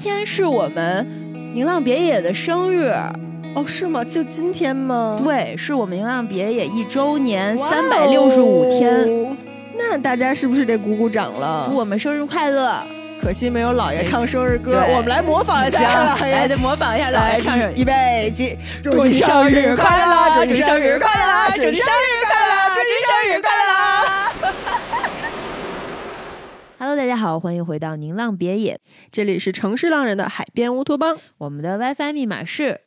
天是我们宁浪别野的生日。哦，是吗？就今天吗？对，是我们宁浪别野一周年，三百六十五天。那大家是不是得鼓鼓掌了？祝我们生日快乐！可惜没有老爷唱生日歌，我们来模仿一下。来，得模仿一下老爷唱。预备起，祝你生日快乐！祝你生日快乐！祝你生日快乐！祝你生日快乐！Hello，大家好，欢迎回到宁浪别野，这里是城市浪人的海边乌托邦。我们的 WiFi 密码是。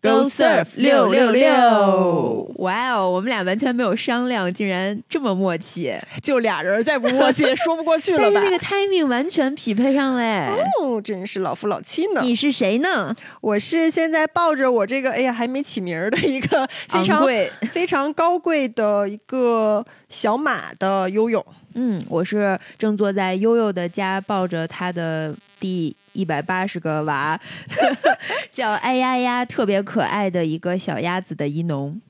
Go surf 六六六！哇哦，我们俩完全没有商量，竟然这么默契，就俩人再不默契 说不过去了吧？这个 timing 完全匹配上嘞！哦，真是老夫老妻呢。你是谁呢？我是现在抱着我这个，哎呀，还没起名儿的一个 非常非常高贵的一个小马的悠悠。嗯，我是正坐在悠悠的家，抱着他的第。一百八十个娃，叫哎呀呀，特别可爱的一个小鸭子的一农。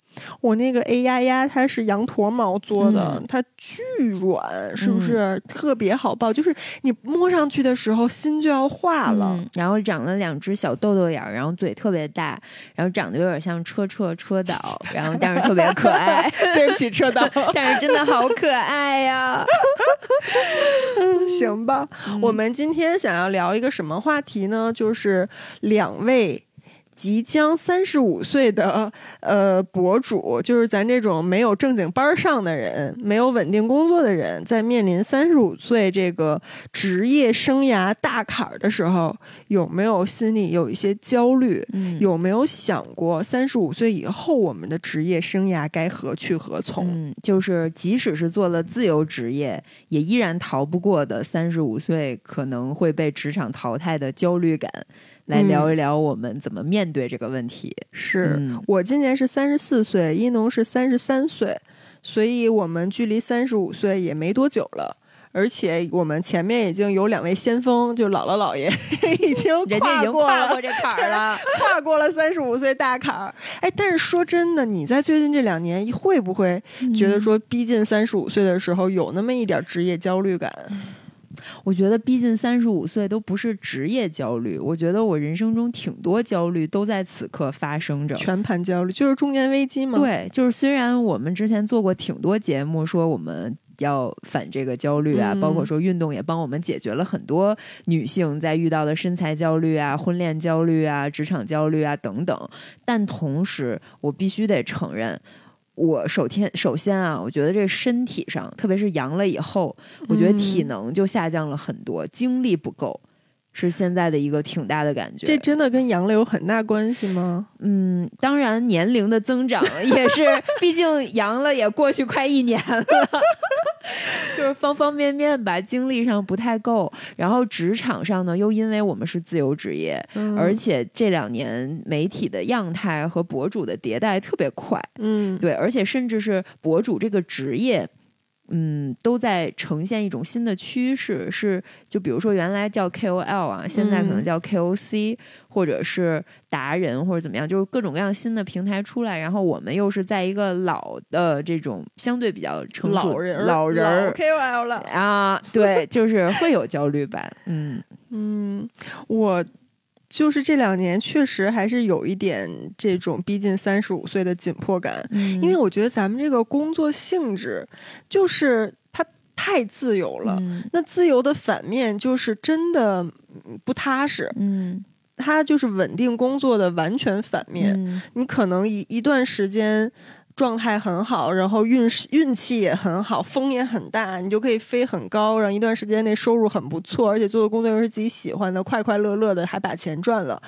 我那个 A 呀呀，它是羊驼毛做的，它巨软，是不是特别好抱？就是你摸上去的时候，心就要化了。然后长了两只小豆豆眼儿，然后嘴特别大，然后长得有点像车车车导，然后但是特别可爱。对不起，车导，但是真的好可爱呀。行吧，我们今天想要聊一个什么话题呢？就是两位。即将三十五岁的呃博主，就是咱这种没有正经班上的人，没有稳定工作的人，在面临三十五岁这个职业生涯大坎儿的时候，有没有心里有一些焦虑？有没有想过三十五岁以后我们的职业生涯该何去何从？嗯，就是即使是做了自由职业，也依然逃不过的三十五岁可能会被职场淘汰的焦虑感。来聊一聊我们怎么面对这个问题。是我今年是三十四岁，一农是三十三岁，所以我们距离三十五岁也没多久了。而且我们前面已经有两位先锋，就姥姥姥爷 已经人家已经跨过这坎儿了，跨过了三十五岁大坎儿。哎，但是说真的，你在最近这两年会不会觉得说逼近三十五岁的时候有那么一点职业焦虑感？我觉得逼近三十五岁都不是职业焦虑，我觉得我人生中挺多焦虑都在此刻发生着，全盘焦虑就是中年危机吗？对，就是虽然我们之前做过挺多节目，说我们要反这个焦虑啊，包括说运动也帮我们解决了很多女性在遇到的身材焦虑啊、婚恋焦虑啊、职场焦虑啊等等，但同时我必须得承认。我首先首先啊，我觉得这身体上，特别是阳了以后，我觉得体能就下降了很多，精力不够。是现在的一个挺大的感觉，这真的跟阳了有很大关系吗？嗯，当然年龄的增长也是，毕竟阳了也过去快一年了，就是方方面面吧，精力上不太够。然后职场上呢，又因为我们是自由职业，而且这两年媒体的样态和博主的迭代特别快，嗯，对，而且甚至是博主这个职业。嗯，都在呈现一种新的趋势，是就比如说原来叫 KOL 啊，现在可能叫 KOC，或者是达人或者怎么样，就是各种各样新的平台出来，然后我们又是在一个老的这种相对比较成熟老人老人 KOL 了啊，对，就是会有焦虑感，嗯嗯，我。就是这两年确实还是有一点这种逼近三十五岁的紧迫感，因为我觉得咱们这个工作性质就是它太自由了。那自由的反面就是真的不踏实。嗯，它就是稳定工作的完全反面。你可能一一段时间。状态很好，然后运运气也很好，风也很大，你就可以飞很高，然后一段时间内收入很不错，而且做的工作又是自己喜欢的，快快乐乐的，还把钱赚了。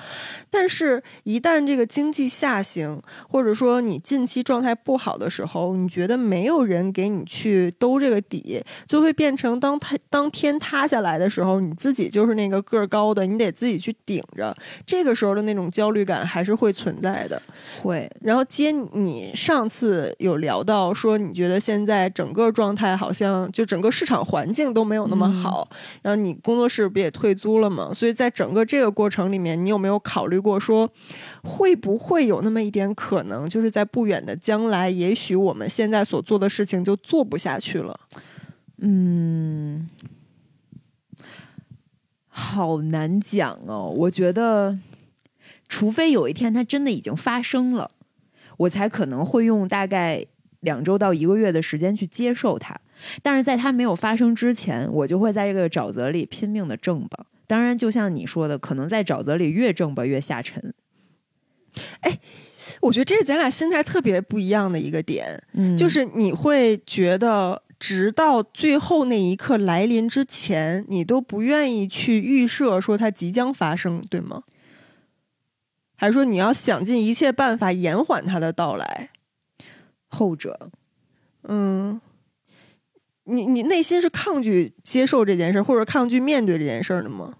但是，一旦这个经济下行，或者说你近期状态不好的时候，你觉得没有人给你去兜这个底，就会变成当他当天塌下来的时候，你自己就是那个个儿高的，你得自己去顶着。这个时候的那种焦虑感还是会存在的，会。然后接你上次。次有聊到说，你觉得现在整个状态好像就整个市场环境都没有那么好，然后你工作室不也退租了吗？所以在整个这个过程里面，你有没有考虑过说，会不会有那么一点可能，就是在不远的将来，也许我们现在所做的事情就做不下去了？嗯。好难讲哦。我觉得，除非有一天它真的已经发生了，我才可能会用大概两周到一个月的时间去接受它。但是在它没有发生之前，我就会在这个沼泽里拼命的挣吧。当然，就像你说的，可能在沼泽里越挣吧越下沉。哎。我觉得这是咱俩心态特别不一样的一个点，嗯，就是你会觉得，直到最后那一刻来临之前，你都不愿意去预设说它即将发生，对吗？还是说你要想尽一切办法延缓它的到来？后者，嗯，你你内心是抗拒接受这件事，或者抗拒面对这件事的吗？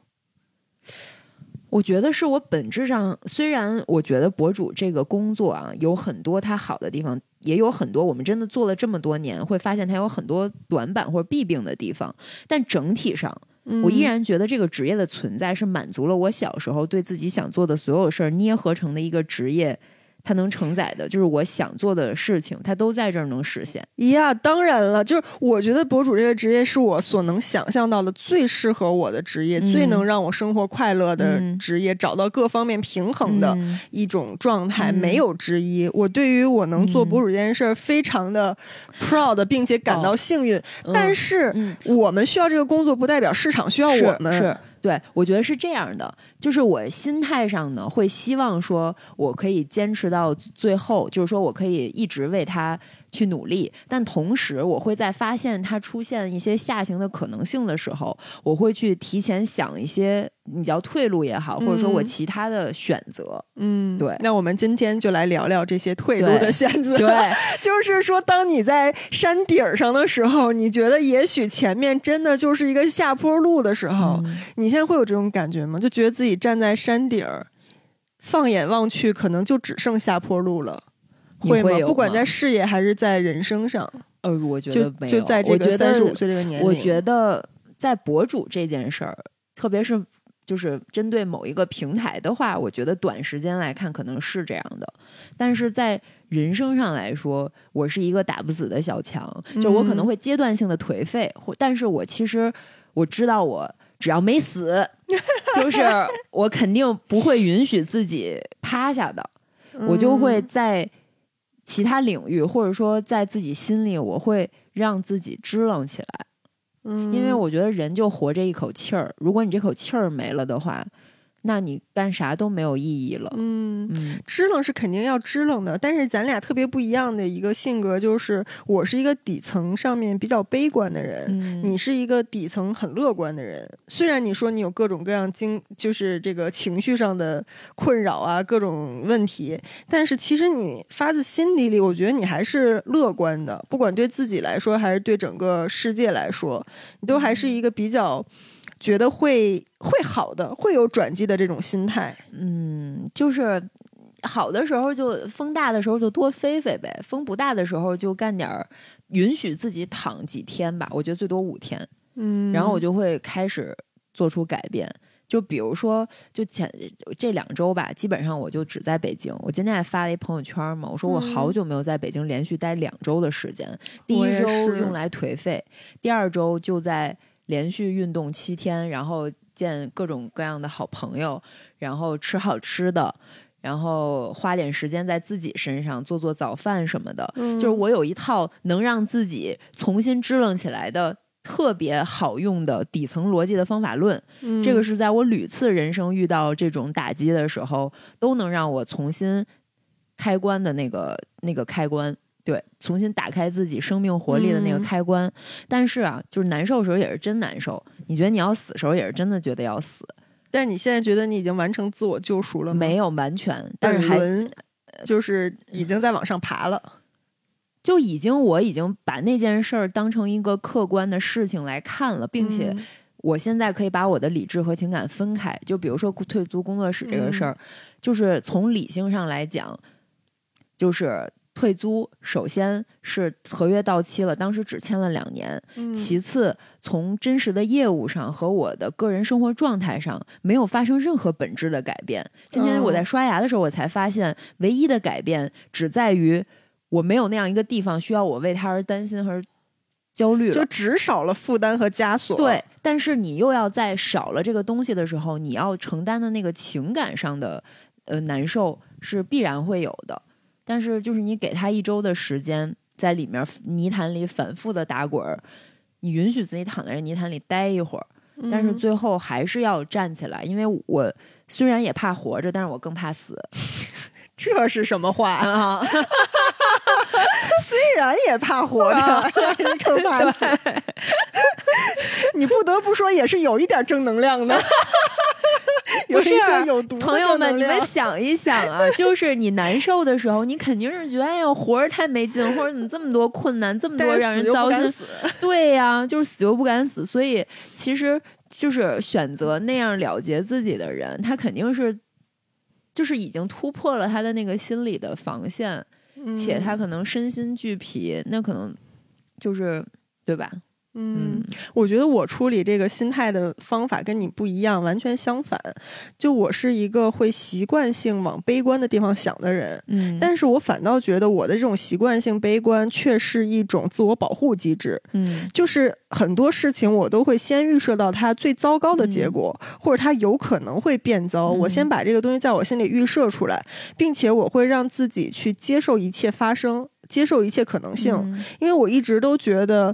我觉得是我本质上，虽然我觉得博主这个工作啊有很多它好的地方，也有很多我们真的做了这么多年，会发现它有很多短板或者弊病的地方，但整体上，我依然觉得这个职业的存在是满足了我小时候对自己想做的所有事儿捏合成的一个职业。它能承载的，就是我想做的事情，它都在这儿能实现。呀，当然了，就是我觉得博主这个职业是我所能想象到的最适合我的职业，最能让我生活快乐的职业，找到各方面平衡的一种状态，没有之一。我对于我能做博主这件事儿非常的 proud，并且感到幸运。但是，我们需要这个工作，不代表市场需要我们。是。对，我觉得是这样的，就是我心态上呢，会希望说我可以坚持到最后，就是说我可以一直为他。去努力，但同时我会在发现它出现一些下行的可能性的时候，我会去提前想一些，你叫退路也好，或者说我其他的选择。嗯，对。那我们今天就来聊聊这些退路的选择。对，就是说，当你在山顶上的时候，你觉得也许前面真的就是一个下坡路的时候，你现在会有这种感觉吗？就觉得自己站在山顶儿，放眼望去，可能就只剩下坡路了。会吗？不管在事业还是在人生上，呃，我觉得没有。就在这个三十五岁这个年龄，我觉得在博主这件事儿，特别是就是针对某一个平台的话，我觉得短时间来看可能是这样的。但是在人生上来说，我是一个打不死的小强，就我可能会阶段性的颓废，或但是我其实我知道，我只要没死，就是我肯定不会允许自己趴下的，我就会在。其他领域，或者说在自己心里，我会让自己支棱起来，嗯，因为我觉得人就活这一口气儿，如果你这口气儿没了的话。那你干啥都没有意义了。嗯，支棱是肯定要支棱的，但是咱俩特别不一样的一个性格就是，我是一个底层上面比较悲观的人，你是一个底层很乐观的人。虽然你说你有各种各样经，就是这个情绪上的困扰啊，各种问题，但是其实你发自心底里，我觉得你还是乐观的，不管对自己来说，还是对整个世界来说，你都还是一个比较。觉得会会好的，会有转机的这种心态。嗯，就是好的时候就风大的时候就多飞飞呗，风不大的时候就干点儿，允许自己躺几天吧。我觉得最多五天。嗯，然后我就会开始做出改变。就比如说，就前这两周吧，基本上我就只在北京。我今天还发了一朋友圈嘛，我说我好久没有在北京连续待两周的时间。第一周用来颓废，第二周就在。连续运动七天，然后见各种各样的好朋友，然后吃好吃的，然后花点时间在自己身上做做早饭什么的。就是我有一套能让自己重新支棱起来的特别好用的底层逻辑的方法论。这个是在我屡次人生遇到这种打击的时候，都能让我重新开关的那个那个开关。对，重新打开自己生命活力的那个开关，但是啊，就是难受的时候也是真难受。你觉得你要死的时候也是真的觉得要死，但是你现在觉得你已经完成自我救赎了吗？没有完全，但是还就是已经在往上爬了，就已经我已经把那件事儿当成一个客观的事情来看了，并且我现在可以把我的理智和情感分开。就比如说退租工作室这个事儿，就是从理性上来讲，就是。退租，首先是合约到期了，当时只签了两年。其次，从真实的业务上和我的个人生活状态上，没有发生任何本质的改变。今天我在刷牙的时候，我才发现，唯一的改变只在于我没有那样一个地方需要我为他而担心和焦虑了，就只少了负担和枷锁。对，但是你又要在少了这个东西的时候，你要承担的那个情感上的呃难受是必然会有的。但是就是你给他一周的时间，在里面泥潭里反复的打滚儿，你允许自己躺在这泥潭里待一会儿，但是最后还是要站起来，因为我虽然也怕活着，但是我更怕死。这是什么话啊？虽然也怕活着，但是 更怕死。你不得不说，也是有一点正能量的。有一些有毒朋友们，你们想一想啊，就是你难受的时候，你肯定是觉得哎呀，活着太没劲，或者怎么这么多困难，这么多让人糟心。对呀，就是死又不敢死。所以其实就是选择那样了结自己的人，他肯定是就是已经突破了他的那个心理的防线，且他可能身心俱疲，那可能就是对吧？嗯，我觉得我处理这个心态的方法跟你不一样，完全相反。就我是一个会习惯性往悲观的地方想的人，嗯，但是我反倒觉得我的这种习惯性悲观却是一种自我保护机制，嗯，就是很多事情我都会先预设到它最糟糕的结果，或者它有可能会变糟，我先。把这个东西在我心里预设出来，并且我会让自己去接受一切发生，接受一切可能性，因为我一直都觉得。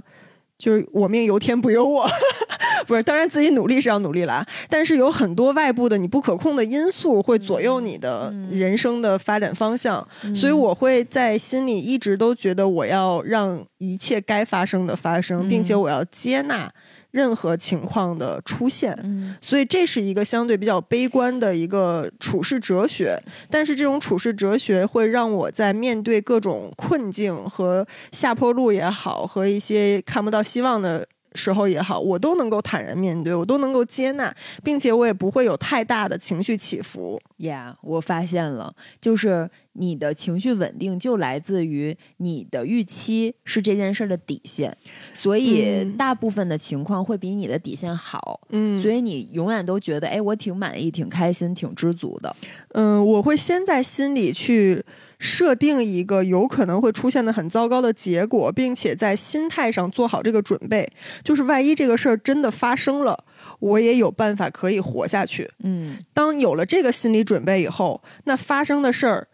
就是我命由天不由我，不是，当然自己努力是要努力啦，但是有很多外部的你不可控的因素会左右你的人生的发展方向，所以我会在心里一直都觉得我要让一切该发生的发生，并且我要接纳。任何情况的出现，所以这是一个相对比较悲观的一个处世哲学。但是这种处世哲学会让我在面对各种困境和下坡路也好，和一些看不到希望的。时候也好，我都能够坦然面对，我都能够接纳，并且我也不会有太大的情绪起伏。Yeah，我发现了，就是你的情绪稳定就来自于你的预期是这件事的底线，所以大部分的情况会比你的底线好。嗯，所以你永远都觉得，哎，我挺满意、挺开心、挺知足的。嗯，我会先在心里去。设定一个有可能会出现的很糟糕的结果，并且在心态上做好这个准备，就是万一这个事儿真的发生了，我也有办法可以活下去。嗯，当有了这个心理准备以后，那发生的事儿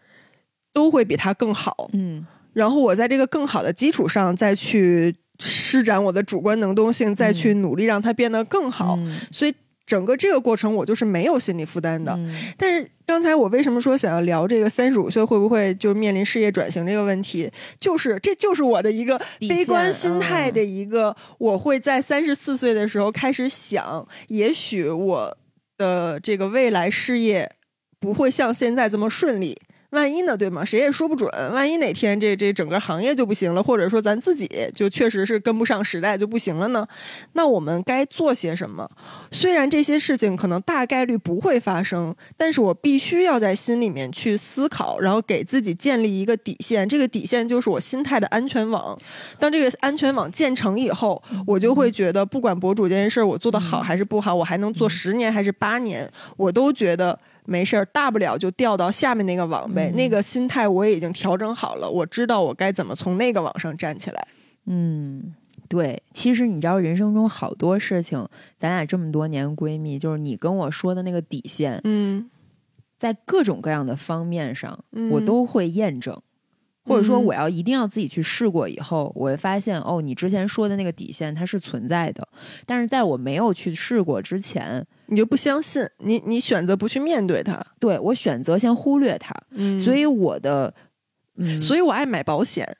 都会比他更好。嗯，然后我在这个更好的基础上再去施展我的主观能动性，再去努力让它变得更好。所以。整个这个过程，我就是没有心理负担的。但是刚才我为什么说想要聊这个三十五岁会不会就面临事业转型这个问题？就是这就是我的一个悲观心态的一个，我会在三十四岁的时候开始想，也许我的这个未来事业不会像现在这么顺利。万一呢，对吗？谁也说不准。万一哪天这这整个行业就不行了，或者说咱自己就确实是跟不上时代就不行了呢？那我们该做些什么？虽然这些事情可能大概率不会发生，但是我必须要在心里面去思考，然后给自己建立一个底线。这个底线就是我心态的安全网。当这个安全网建成以后，我就会觉得，不管博主这件事儿我做的好还是不好，我还能做十年还是八年，我都觉得。没事儿，大不了就掉到下面那个网呗。那个心态我也已经调整好了，我知道我该怎么从那个网上站起来。嗯，对。其实你知道，人生中好多事情，咱俩这么多年闺蜜，就是你跟我说的那个底线，嗯，在各种各样的方面上，我都会验证。或者说，我要一定要自己去试过以后，我会发现哦，你之前说的那个底线它是存在的。但是在我没有去试过之前，你就不相信，你你选择不去面对它。对我选择先忽略它。嗯，所以我的，嗯，所以我爱买保险。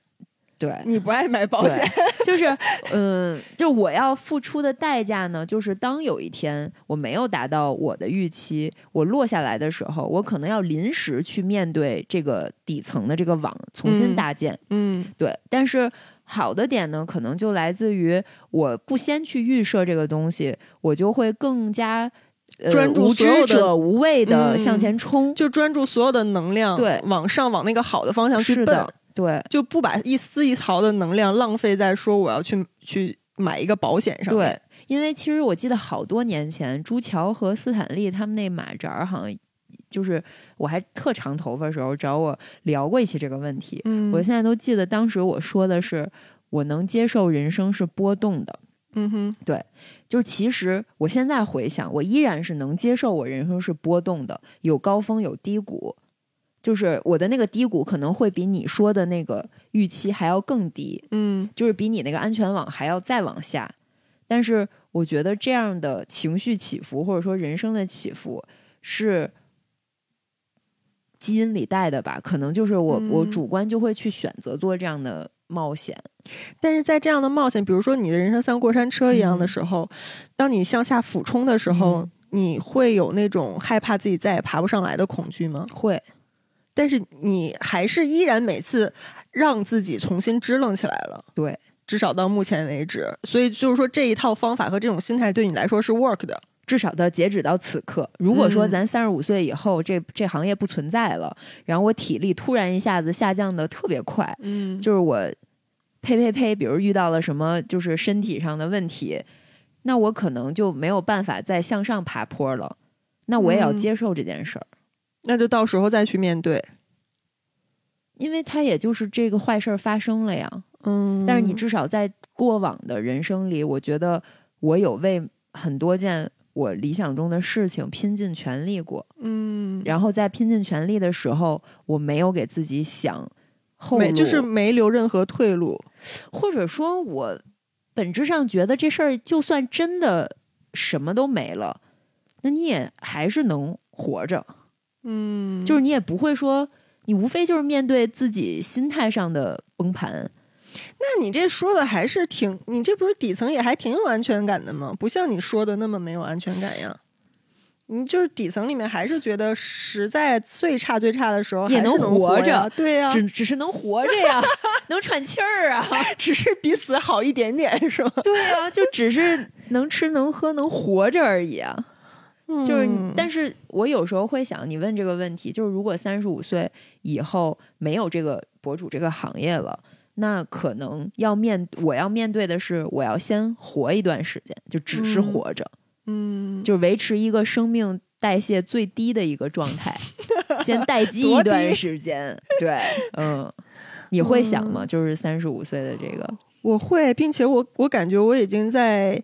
对，你不爱买保险，就是，嗯，就我要付出的代价呢，就是当有一天我没有达到我的预期，我落下来的时候，我可能要临时去面对这个底层的这个网，重新搭建。嗯，对。但是好的点呢，可能就来自于我不先去预设这个东西，我就会更加专注，无知者无畏的向前冲，就专注所有的能量，对，往上往那个好的方向去奔。对，就不把一丝一毫的能量浪费在说我要去去买一个保险上。对，因为其实我记得好多年前，朱桥和斯坦利他们那马扎儿，好像就是我还特长头发的时候找我聊过一期这个问题。嗯，我现在都记得当时我说的是，我能接受人生是波动的。嗯哼，对，就是其实我现在回想，我依然是能接受我人生是波动的，有高峰有低谷。就是我的那个低谷可能会比你说的那个预期还要更低，嗯，就是比你那个安全网还要再往下。但是我觉得这样的情绪起伏或者说人生的起伏是基因里带的吧？可能就是我我主观就会去选择做这样的冒险。但是在这样的冒险，比如说你的人生像过山车一样的时候，当你向下俯冲的时候，你会有那种害怕自己再也爬不上来的恐惧吗？会。但是你还是依然每次让自己重新支棱起来了，对，至少到目前为止。所以就是说，这一套方法和这种心态对你来说是 work 的。至少到截止到此刻，如果说咱三十五岁以后这这行业不存在了，然后我体力突然一下子下降的特别快，嗯，就是我呸呸呸，比如遇到了什么就是身体上的问题，那我可能就没有办法再向上爬坡了，那我也要接受这件事儿。那就到时候再去面对，因为他也就是这个坏事儿发生了呀。嗯，但是你至少在过往的人生里，我觉得我有为很多件我理想中的事情拼尽全力过。嗯，然后在拼尽全力的时候，我没有给自己想后路，就是没留任何退路，或者说，我本质上觉得这事儿就算真的什么都没了，那你也还是能活着。嗯，就是你也不会说，你无非就是面对自己心态上的崩盘。那你这说的还是挺，你这不是底层也还挺有安全感的吗？不像你说的那么没有安全感呀。你就是底层里面还是觉得，实在最差最差的时候也能活着，对呀，只只是能活着呀，能喘气儿啊，只是比死好一点点，是吗？对啊，就只是能吃能喝能活着而已啊。就是，但是我有时候会想，你问这个问题，就是如果三十五岁以后没有这个博主这个行业了，那可能要面我要面对的是，我要先活一段时间，就只是活着，嗯，就维持一个生命代谢最低的一个状态，先待机一段时间。对，嗯，你会想吗？就是三十五岁的这个，我会，并且我我感觉我已经在，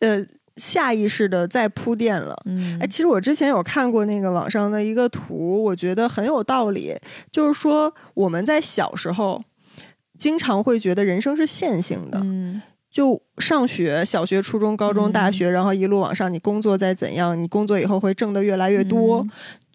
呃。下意识的在铺垫了，嗯，哎，其实我之前有看过那个网上的一个图，我觉得很有道理。就是说，我们在小时候经常会觉得人生是线性的，嗯，就上学，小学、初中、高中、大学，然后一路往上，你工作再怎样，你工作以后会挣得越来越多。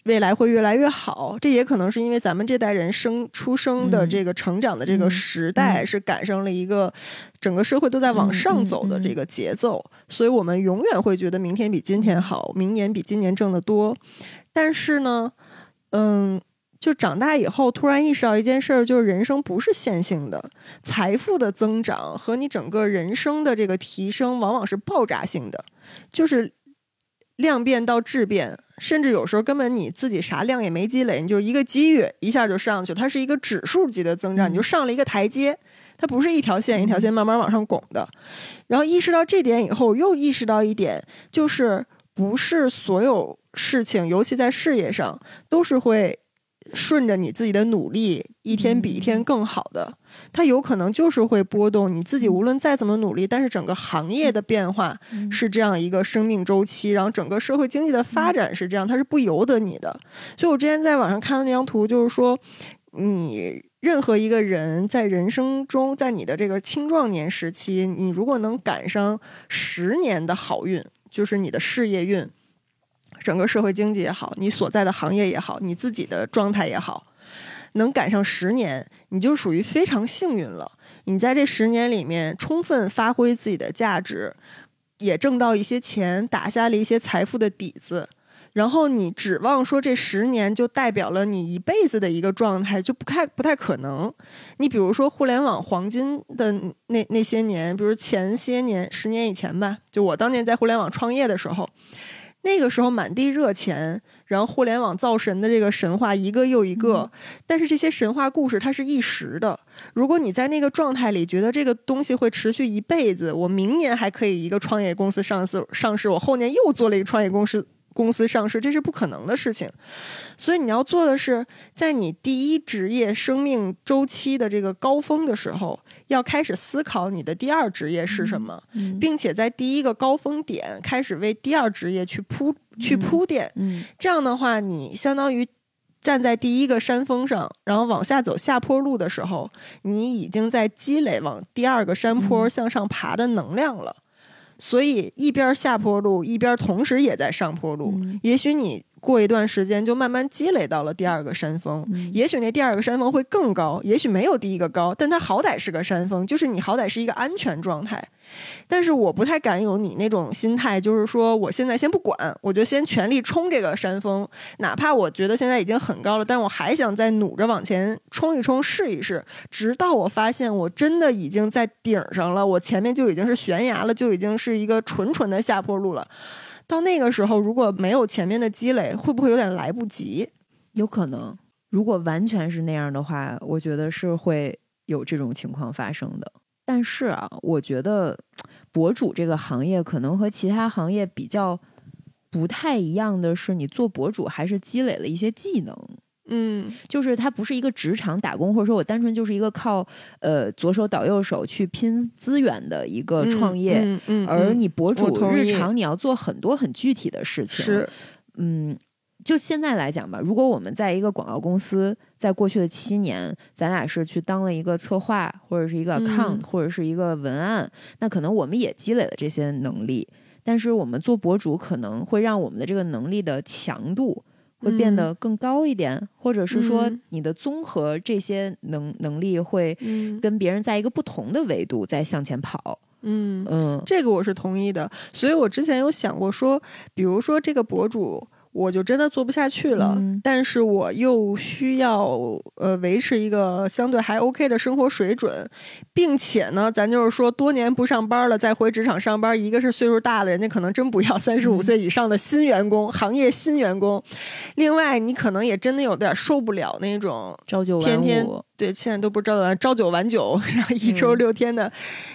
未来会越来越好，这也可能是因为咱们这代人生出生的这个成长的这个时代是赶上了一个整个社会都在往上走的这个节奏，所以我们永远会觉得明天比今天好，明年比今年挣得多。但是呢，嗯，就长大以后突然意识到一件事儿，就是人生不是线性的，财富的增长和你整个人生的这个提升往往是爆炸性的，就是量变到质变。甚至有时候根本你自己啥量也没积累，你就一个机遇一下就上去，它是一个指数级的增长，你就上了一个台阶，它不是一条线一条线慢慢往上拱的。然后意识到这点以后，又意识到一点，就是不是所有事情，尤其在事业上，都是会顺着你自己的努力一天比一天更好的。它有可能就是会波动，你自己无论再怎么努力，但是整个行业的变化是这样一个生命周期，然后整个社会经济的发展是这样，它是不由得你的。所以我之前在网上看到那张图，就是说，你任何一个人在人生中，在你的这个青壮年时期，你如果能赶上十年的好运，就是你的事业运，整个社会经济也好，你所在的行业也好，你自己的状态也好。能赶上十年，你就属于非常幸运了。你在这十年里面充分发挥自己的价值，也挣到一些钱，打下了一些财富的底子。然后你指望说这十年就代表了你一辈子的一个状态，就不太不太可能。你比如说互联网黄金的那那些年，比如前些年，十年以前吧，就我当年在互联网创业的时候。那个时候满地热钱，然后互联网造神的这个神话一个又一个，但是这些神话故事它是一时的。如果你在那个状态里觉得这个东西会持续一辈子，我明年还可以一个创业公司上市，上市我后年又做了一个创业公司公司上市，这是不可能的事情。所以你要做的是，在你第一职业生命周期的这个高峰的时候，要开始思考你的第二职业是什么，并且在第一个高峰点开始为第二职业去铺去铺垫。这样的话，你相当于。站在第一个山峰上，然后往下走下坡路的时候，你已经在积累往第二个山坡向上爬的能量了。所以一边下坡路，一边同时也在上坡路。也许你。过一段时间，就慢慢积累到了第二个山峰。也许那第二个山峰会更高，也许没有第一个高，但它好歹是个山峰，就是你好歹是一个安全状态。但是我不太敢有你那种心态，就是说我现在先不管，我就先全力冲这个山峰，哪怕我觉得现在已经很高了，但是我还想再努着往前冲一冲，试一试，直到我发现我真的已经在顶上了，我前面就已经是悬崖了，就已经是一个纯纯的下坡路了。到那个时候，如果没有前面的积累，会不会有点来不及？有可能。如果完全是那样的话，我觉得是会有这种情况发生的。但是啊，我觉得博主这个行业可能和其他行业比较不太一样的是，你做博主还是积累了一些技能。嗯，就是它不是一个职场打工，或者说我单纯就是一个靠呃左手倒右手去拼资源的一个创业，嗯，而你博主日常你要做很多很具体的事情，是，嗯，就现在来讲吧，如果我们在一个广告公司，在过去的七年，咱俩是去当了一个策划，或者是一个 account，或者是一个文案，那可能我们也积累了这些能力，但是我们做博主可能会让我们的这个能力的强度。会变得更高一点，或者是说你的综合这些能能力会跟别人在一个不同的维度在向前跑。嗯嗯，这个我是同意的。所以我之前有想过说，比如说这个博主。我就真的做不下去了，但是我又需要呃维持一个相对还 OK 的生活水准，并且呢，咱就是说多年不上班了，再回职场上班，一个是岁数大了，人家可能真不要三十五岁以上的新员工，行业新员工；另外，你可能也真的有点受不了那种朝九晚五，对，现在都不是朝九晚朝九晚九，然后一周六天的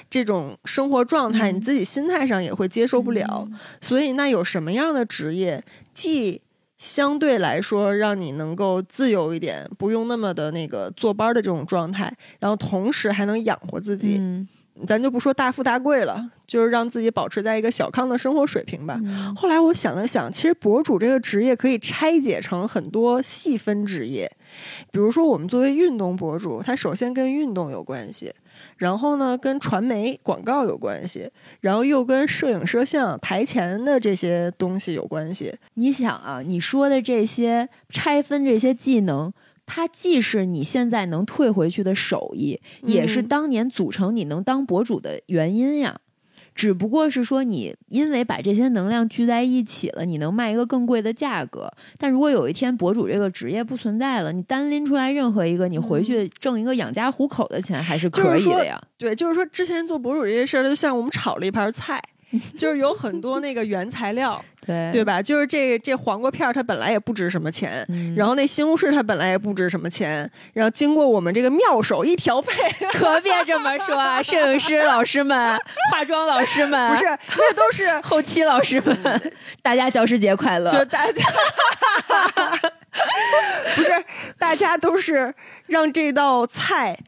这种生活状态，你自己心态上也会接受不了。所以，那有什么样的职业？既相对来说让你能够自由一点，不用那么的那个坐班的这种状态，然后同时还能养活自己，咱就不说大富大贵了，就是让自己保持在一个小康的生活水平吧。后来我想了想，其实博主这个职业可以拆解成很多细分职业，比如说我们作为运动博主，它首先跟运动有关系。然后呢，跟传媒广告有关系，然后又跟摄影摄像台前的这些东西有关系。你想啊，你说的这些拆分这些技能，它既是你现在能退回去的手艺，也是当年组成你能当博主的原因呀。只不过是说，你因为把这些能量聚在一起了，你能卖一个更贵的价格。但如果有一天博主这个职业不存在了，你单拎出来任何一个，你回去挣一个养家糊口的钱还是可以的呀。对，就是说之前做博主这些事儿，就像我们炒了一盘菜。就是有很多那个原材料，对对吧？就是这这黄瓜片儿，它本来也不值什么钱，然后那西红柿它本来也不值什么钱，然后经过我们这个妙手一调配，可别这么说啊！摄影师老师们、化妆老师们，不是，那都是后期老师们，大家教师节快乐！就大家，不是，大家都是让这道菜。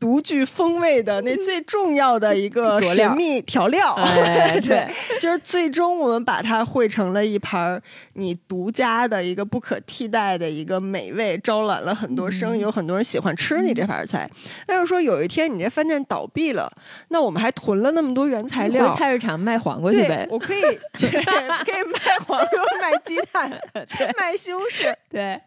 独具风味的那最重要的一个 神秘调料，对，就是最终我们把它汇成了一盘你独家的一个不可替代的一个美味，招揽了很多生意，有很多人喜欢吃你这盘菜。但是说有一天你这饭店倒闭了，那我们还囤了那么多原材料，菜市场卖黄瓜去呗？我可以，可以卖黄瓜、卖鸡蛋、卖西红柿。对，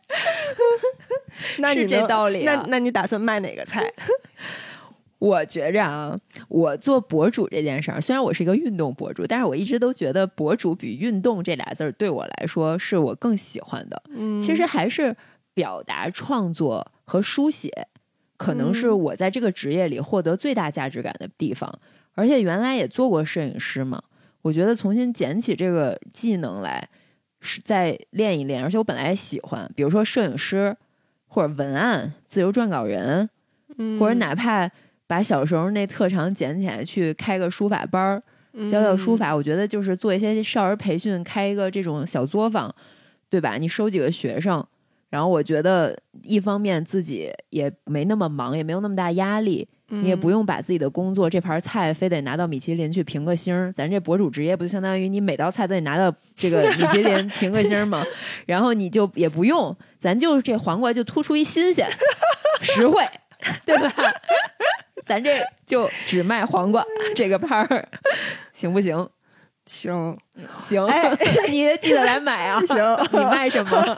那是这道理。那那你打算卖哪个菜？我觉着啊，我做博主这件事儿，虽然我是一个运动博主，但是我一直都觉得博主比运动这俩字儿对我来说是我更喜欢的。嗯，其实还是表达、创作和书写，可能是我在这个职业里获得最大价值感的地方。而且原来也做过摄影师嘛，我觉得重新捡起这个技能来，是再练一练。而且我本来也喜欢，比如说摄影师或者文案、自由撰稿人，或者哪怕。把小时候那特长捡起来去开个书法班儿，教教书法。我觉得就是做一些少儿培训，开一个这种小作坊，对吧？你收几个学生，然后我觉得一方面自己也没那么忙，也没有那么大压力。你也不用把自己的工作这盘菜非得拿到米其林去评个星，咱这博主职业不就相当于你每道菜都得拿到这个米其林评个星吗？然后你就也不用，咱就这黄瓜就突出一新鲜、实惠，对吧？咱这就只卖黄瓜这个拍儿，行不行？行 行，哎 你也记得来买啊！行，你卖什么？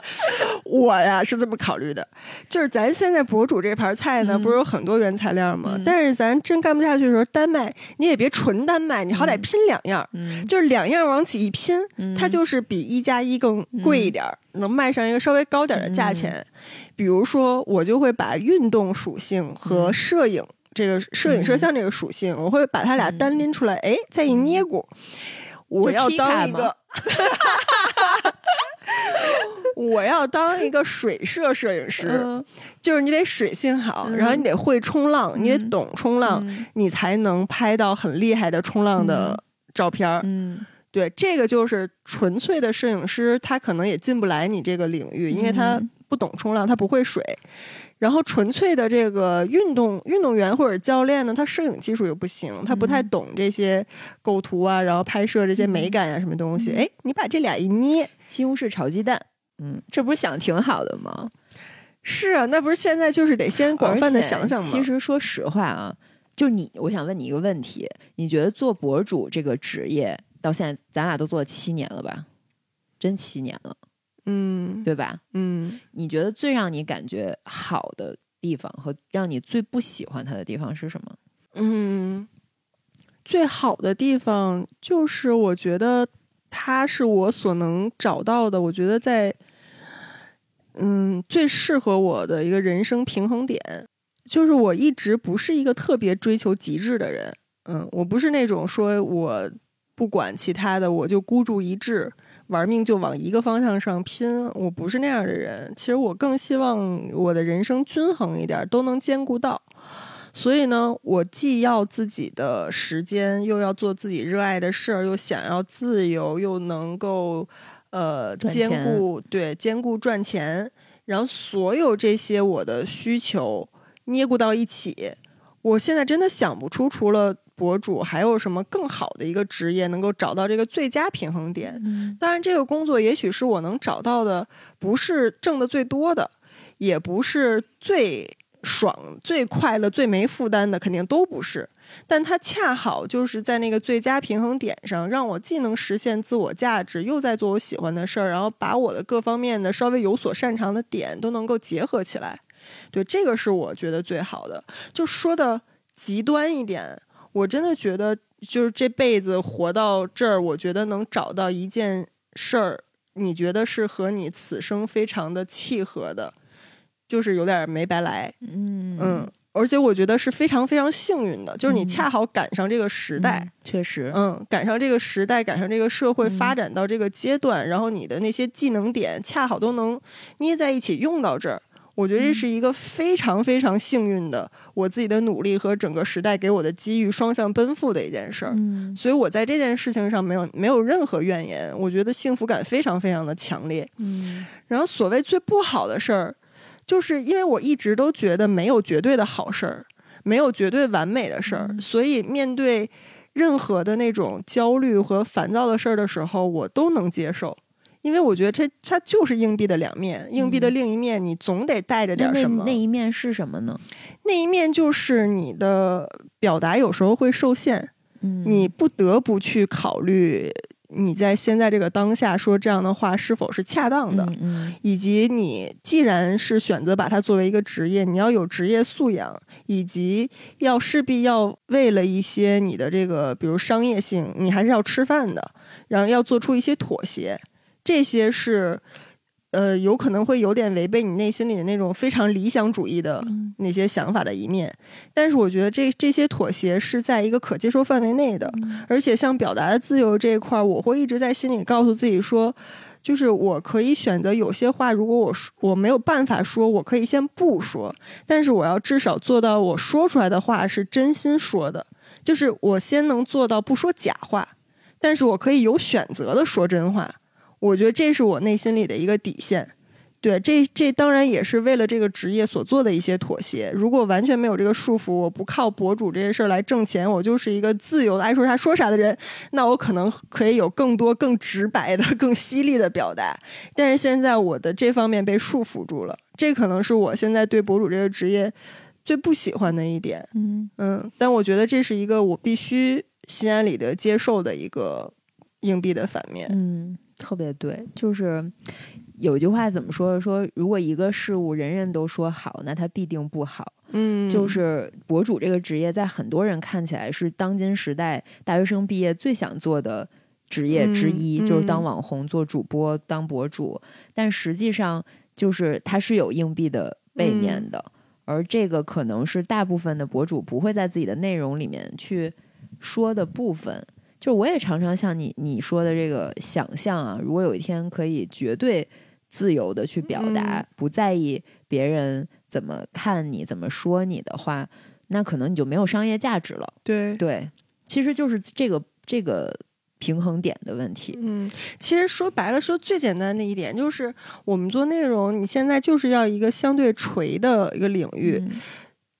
我呀是这么考虑的，就是咱现在博主这盘菜呢，不是有很多原材料吗？但是咱真干不下去的时候，单卖你也别纯单卖，你好歹拼两样，就是两样往起一拼，它就是比一加一更贵一点，能卖上一个稍微高点的价钱。比如说，我就会把运动属性和摄影这个摄影摄像这个属性，我会把它俩单拎出来，哎，再一捏鼓。我要当一个，我要当一个水摄摄影师，就是你得水性好，然后你得会冲浪，你得懂冲浪，你才能拍到很厉害的冲浪的照片儿。嗯，对，这个就是纯粹的摄影师，他可能也进不来你这个领域，因为他不懂冲浪，他不会水。然后纯粹的这个运动运动员或者教练呢，他摄影技术又不行，他不太懂这些构图啊，然后拍摄这些美感啊什么东西。哎，你把这俩一捏，西红柿炒鸡蛋，嗯，这不是想挺好的吗？是啊，那不是现在就是得先广泛的想想吗？其实说实话啊，就你，我想问你一个问题，你觉得做博主这个职业到现在，咱俩都做了七年了吧？真七年了。嗯，对吧？嗯，你觉得最让你感觉好的地方和让你最不喜欢它的地方是什么？嗯，最好的地方就是我觉得它是我所能找到的，我觉得在嗯最适合我的一个人生平衡点，就是我一直不是一个特别追求极致的人。嗯，我不是那种说我不管其他的，我就孤注一掷。玩命就往一个方向上拼，我不是那样的人。其实我更希望我的人生均衡一点，都能兼顾到。所以呢，我既要自己的时间，又要做自己热爱的事儿，又想要自由，又能够呃兼顾对兼顾赚钱，然后所有这些我的需求捏固到一起，我现在真的想不出除了。博主还有什么更好的一个职业能够找到这个最佳平衡点？当然，这个工作也许是我能找到的，不是挣的最多的，也不是最爽、最快乐、最没负担的，肯定都不是。但它恰好就是在那个最佳平衡点上，让我既能实现自我价值，又在做我喜欢的事儿，然后把我的各方面的稍微有所擅长的点都能够结合起来。对，这个是我觉得最好的。就说的极端一点。我真的觉得，就是这辈子活到这儿，我觉得能找到一件事儿，你觉得是和你此生非常的契合的，就是有点没白来。嗯嗯，而且我觉得是非常非常幸运的，就是你恰好赶上这个时代，确实，嗯，赶上这个时代，赶上这个社会发展到这个阶段，然后你的那些技能点恰好都能捏在一起用到这儿。我觉得这是一个非常非常幸运的，我自己的努力和整个时代给我的机遇双向奔赴的一件事儿。嗯，所以我在这件事情上没有没有任何怨言，我觉得幸福感非常非常的强烈。嗯，然后所谓最不好的事儿，就是因为我一直都觉得没有绝对的好事儿，没有绝对完美的事儿，所以面对任何的那种焦虑和烦躁的事儿的时候，我都能接受。因为我觉得这它就是硬币的两面，硬币的另一面你总得带着点什么。那一面是什么呢？那一面就是你的表达有时候会受限，嗯，你不得不去考虑你在现在这个当下说这样的话是否是恰当的，嗯，以及你既然是选择把它作为一个职业，你要有职业素养，以及要势必要为了一些你的这个比如商业性，你还是要吃饭的，然后要做出一些妥协。这些是，呃，有可能会有点违背你内心里的那种非常理想主义的那些想法的一面，但是我觉得这这些妥协是在一个可接受范围内的，而且像表达的自由这一块儿，我会一直在心里告诉自己说，就是我可以选择有些话，如果我说我没有办法说，我可以先不说，但是我要至少做到我说出来的话是真心说的。就是我先能做到不说假话，但是我可以有选择的说真话。我觉得这是我内心里的一个底线。对，这这当然也是为了这个职业所做的一些妥协。如果完全没有这个束缚，我不靠博主这些事儿来挣钱，我就是一个自由的爱说啥说啥的人，那我可能可以有更多更直白的、更犀利的表达。但是现在我的这方面被束缚住了，这可能是我现在对博主这个职业最不喜欢的一点。嗯嗯，但我觉得这是一个我必须心安理得接受的一个硬币的反面。嗯，特别对，就是。有句话怎么说？说如果一个事物人人都说好，那它必定不好。嗯，就是博主这个职业，在很多人看起来是当今时代大学生毕业最想做的职业之一，就是当网红、做主播、当博主。但实际上，就是它是有硬币的背面的，而这个可能是大部分的博主不会在自己的内容里面去说的部分。就我也常常像你你说的这个想象啊，如果有一天可以绝对。自由的去表达，不在意别人怎么看你、怎么说你的话，那可能你就没有商业价值了。对对，其实就是这个这个平衡点的问题。嗯，其实说白了，说最简单的一点就是，我们做内容，你现在就是要一个相对垂的一个领域。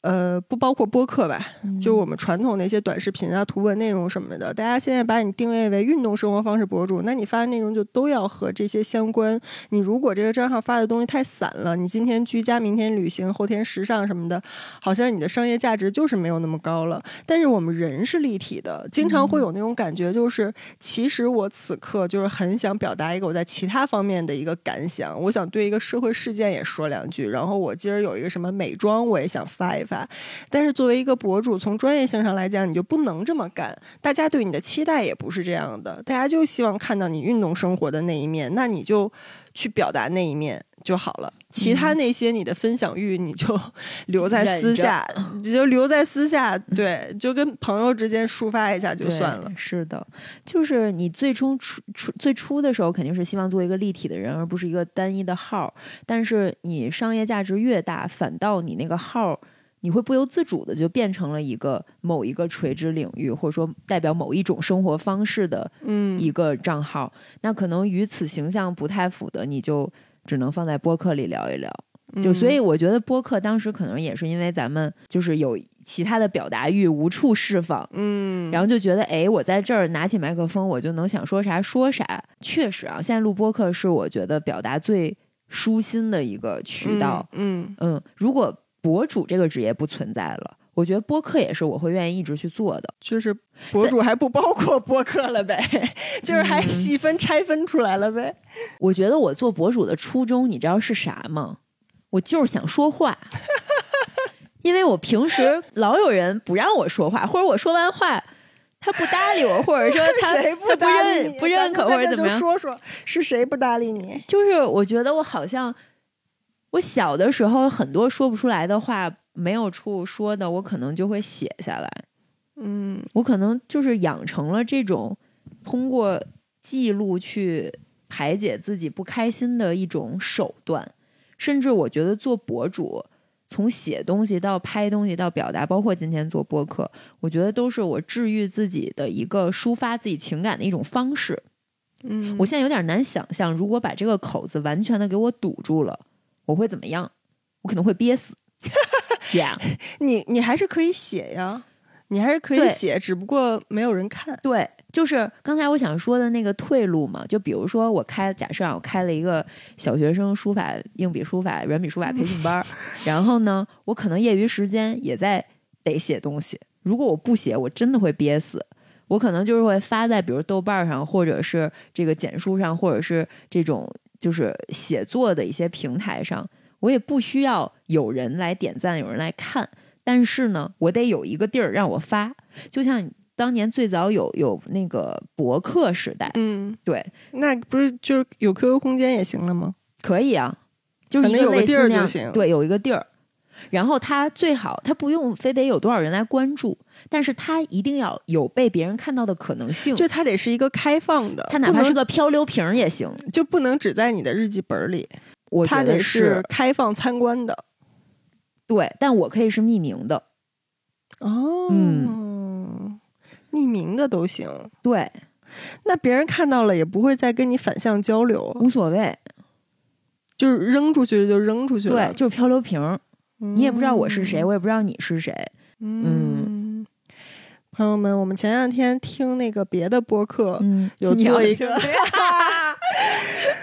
呃，不包括播客吧，就我们传统那些短视频啊、图文内容什么的。大家现在把你定位为运动生活方式博主，那你发的内容就都要和这些相关。你如果这个账号发的东西太散了，你今天居家，明天旅行，后天时尚什么的，好像你的商业价值就是没有那么高了。但是我们人是立体的，经常会有那种感觉，就是其实我此刻就是很想表达一个我在其他方面的一个感想，我想对一个社会事件也说两句。然后我今儿有一个什么美妆，我也想发一发。但是作为一个博主，从专业性上来讲，你就不能这么干。大家对你的期待也不是这样的，大家就希望看到你运动生活的那一面，那你就去表达那一面就好了。其他那些你的分享欲，你就 留在私下，你就留在私下，对，就跟朋友之间抒发一下就算了。是的，就是你最初初初最初的时候，肯定是希望做一个立体的人，而不是一个单一的号。但是你商业价值越大，反倒你那个号。你会不由自主的就变成了一个某一个垂直领域，或者说代表某一种生活方式的一个账号，那可能与此形象不太符的，你就只能放在播客里聊一聊。就所以我觉得播客当时可能也是因为咱们就是有其他的表达欲无处释放，嗯，然后就觉得哎，我在这儿拿起麦克风，我就能想说啥说啥。确实啊，现在录播客是我觉得表达最舒心的一个渠道。嗯嗯，如果。博主这个职业不存在了，我觉得播客也是我会愿意一直去做的。就是博主还不包括播客了呗，就是还细分拆分出来了呗。我觉得我做博主的初衷，你知道是啥吗？我就是想说话，因为我平时老有人不让我说话，或者我说完话他不搭理我，或者说 他谁不搭理你不认可或者怎么样？说说是谁不搭理你？就是我觉得我好像。我小的时候很多说不出来的话，没有处说的，我可能就会写下来。嗯，我可能就是养成了这种通过记录去排解自己不开心的一种手段。甚至我觉得做博主，从写东西到拍东西到表达，包括今天做播客，我觉得都是我治愈自己的一个抒发自己情感的一种方式。嗯，我现在有点难想象，如果把这个口子完全的给我堵住了。我会怎么样？我可能会憋死。呀，你你还是可以写呀，你还是可以写，只不过没有人看。对，就是刚才我想说的那个退路嘛。就比如说，我开假设啊，我开了一个小学生书法、硬笔书法、软笔书法培训班，然后呢，我可能业余时间也在得写东西。如果我不写，我真的会憋死。我可能就是会发在比如豆瓣上，或者是这个简书上，或者是这种。就是写作的一些平台上，我也不需要有人来点赞，有人来看，但是呢，我得有一个地儿让我发。就像当年最早有有那个博客时代，嗯，对，那不是就是有 QQ 空间也行了吗？可以啊，就是有个地儿就行。对，有一个地儿，然后它最好它不用非得有多少人来关注。但是它一定要有被别人看到的可能性，就它得是一个开放的，它哪怕是个漂流瓶也行，就不能只在你的日记本里。我觉得是开放参观的，对，但我可以是匿名的。哦，嗯，匿名的都行。对，那别人看到了也不会再跟你反向交流，无所谓，就是扔出去就扔出去了，对，就是漂流瓶，你也不知道我是谁，我也不知道你是谁，嗯。朋友们，我们前两天听那个别的播客，嗯，有做一个。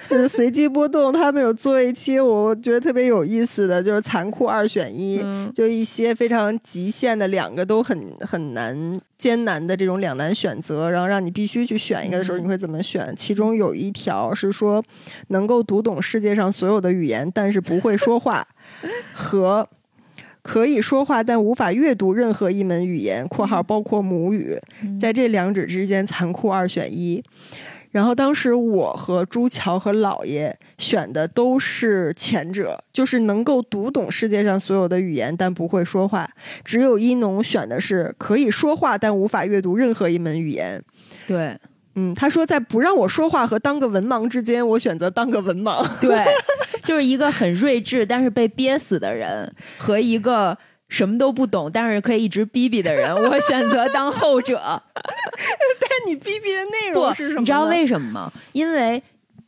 就是随机波动，他们有做一期，我觉得特别有意思的就是残酷二选一，就一些非常极限的两个都很很难艰难的这种两难选择，然后让你必须去选一个的时候，你会怎么选？其中有一条是说能够读懂世界上所有的语言，但是不会说话，和可以说话但无法阅读任何一门语言（括号包括母语）。在这两者之间，残酷二选一。然后当时我和朱桥和姥爷选的都是前者，就是能够读懂世界上所有的语言，但不会说话。只有一农选的是可以说话，但无法阅读任何一门语言。对，嗯，他说在不让我说话和当个文盲之间，我选择当个文盲。对，就是一个很睿智但是被憋死的人和一个。什么都不懂，但是可以一直逼逼的人，我选择当后者。但你逼逼的内容是什么？你知道为什么吗？因为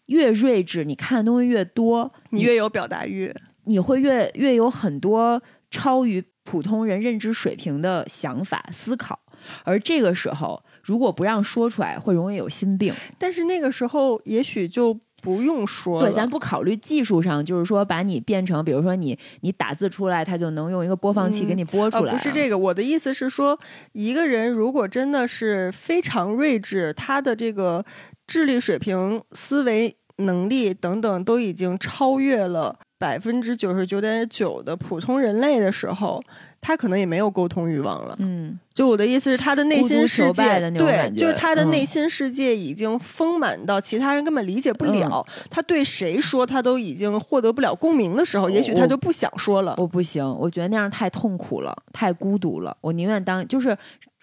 越睿智，你看的东西越多，你越有表达欲，你会越越有很多超于普通人认知水平的想法思考。而这个时候，如果不让说出来，会容易有心病。但是那个时候，也许就。不用说，对，咱不考虑技术上，就是说把你变成，比如说你你打字出来，它就能用一个播放器给你播出来。不是这个，我的意思是说，一个人如果真的是非常睿智，他的这个智力水平、思维能力等等都已经超越了百分之九十九点九的普通人类的时候。他可能也没有沟通欲望了，嗯，就我的意思是，他的内心世界，对，就是他的内心世界已经丰满到其他人根本理解不了。他对谁说，他都已经获得不了共鸣的时候，也许他就不想说了。我不行，我觉得那样太痛苦了，太孤独了。我宁愿当，就是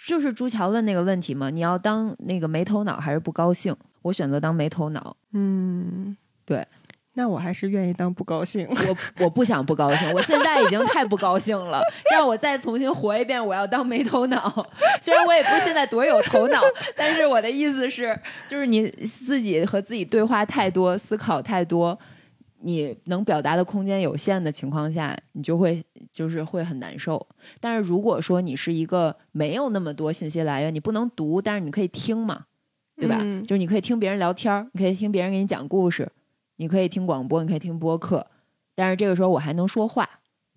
就是朱桥问那个问题嘛，你要当那个没头脑还是不高兴？我选择当没头脑。嗯，对。那我还是愿意当不高兴。我我不想不高兴，我现在已经太不高兴了。让我再重新活一遍，我要当没头脑。虽然我也不是现在多有头脑，但是我的意思是，就是你自己和自己对话太多，思考太多，你能表达的空间有限的情况下，你就会就是会很难受。但是如果说你是一个没有那么多信息来源，你不能读，但是你可以听嘛，对吧？就是你可以听别人聊天，你可以听别人给你讲故事。你可以听广播，你可以听播客，但是这个时候我还能说话。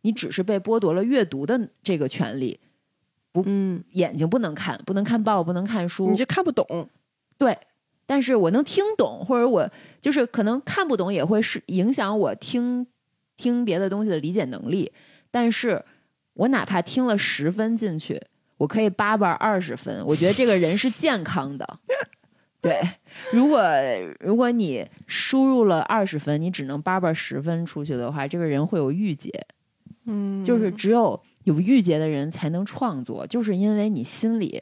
你只是被剥夺了阅读的这个权利，不，嗯眼睛不能看，不能看报，不能看书，你就看不懂。对，但是我能听懂，或者我就是可能看不懂，也会是影响我听听别的东西的理解能力。但是我哪怕听了十分进去，我可以叭叭二十分，我觉得这个人是健康的。对，如果如果你输入了二十分，你只能叭叭十分出去的话，这个人会有郁结。嗯，就是只有有郁结的人才能创作，就是因为你心里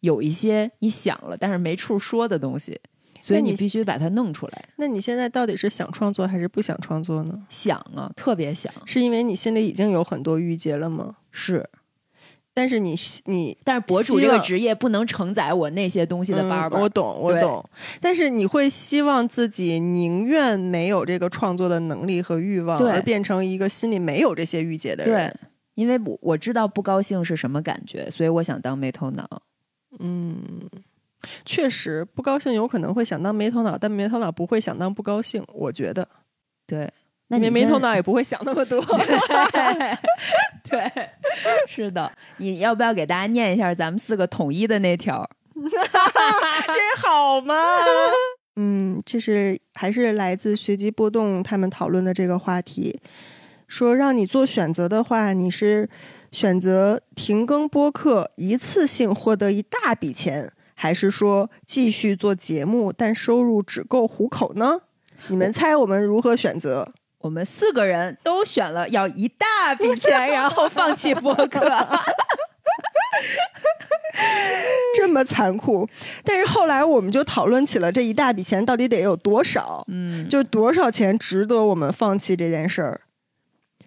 有一些你想了但是没处说的东西，所以你必须把它弄出来。那你现在到底是想创作还是不想创作呢？想啊，特别想。是因为你心里已经有很多郁结了吗？是。但是你你，但是博主这个职业不能承载我那些东西的包包。我懂，我懂。但是你会希望自己宁愿没有这个创作的能力和欲望，而变成一个心里没有这些郁结的人。对，因为我我知道不高兴是什么感觉，所以我想当没头脑。嗯，确实不高兴有可能会想当没头脑，但没头脑不会想当不高兴。我觉得，对。那你没头脑也不会想那么多，对，是的。你要不要给大家念一下咱们四个统一的那条？这好吗？嗯，这是还是来自学籍波动他们讨论的这个话题，说让你做选择的话，你是选择停更播客，一次性获得一大笔钱，还是说继续做节目，但收入只够糊口呢？你们猜我们如何选择？我们四个人都选了要一大笔钱，然后放弃播客，这么残酷。但是后来我们就讨论起了这一大笔钱到底得有多少，嗯，就多少钱值得我们放弃这件事儿。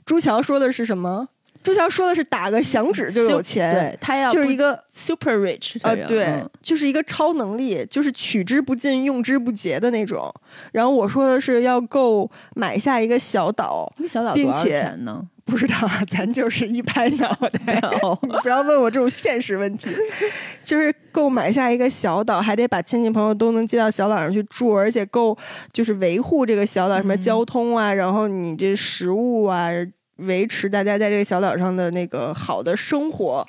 朱桥说的是什么？朱乔说的是打个响指就有钱，对他要就是一个 super rich 啊，对，就是一个超能力，就是取之不尽、用之不竭的那种。然后我说的是要够买下一个小岛，小岛并且呢？不知道，咱就是一拍脑袋，你 不要问我这种现实问题。就是够买下一个小岛，还得把亲戚朋友都能接到小岛上去住，而且够就是维护这个小岛什么交通啊，然后你这食物啊。维持大家在这个小岛上的那个好的生活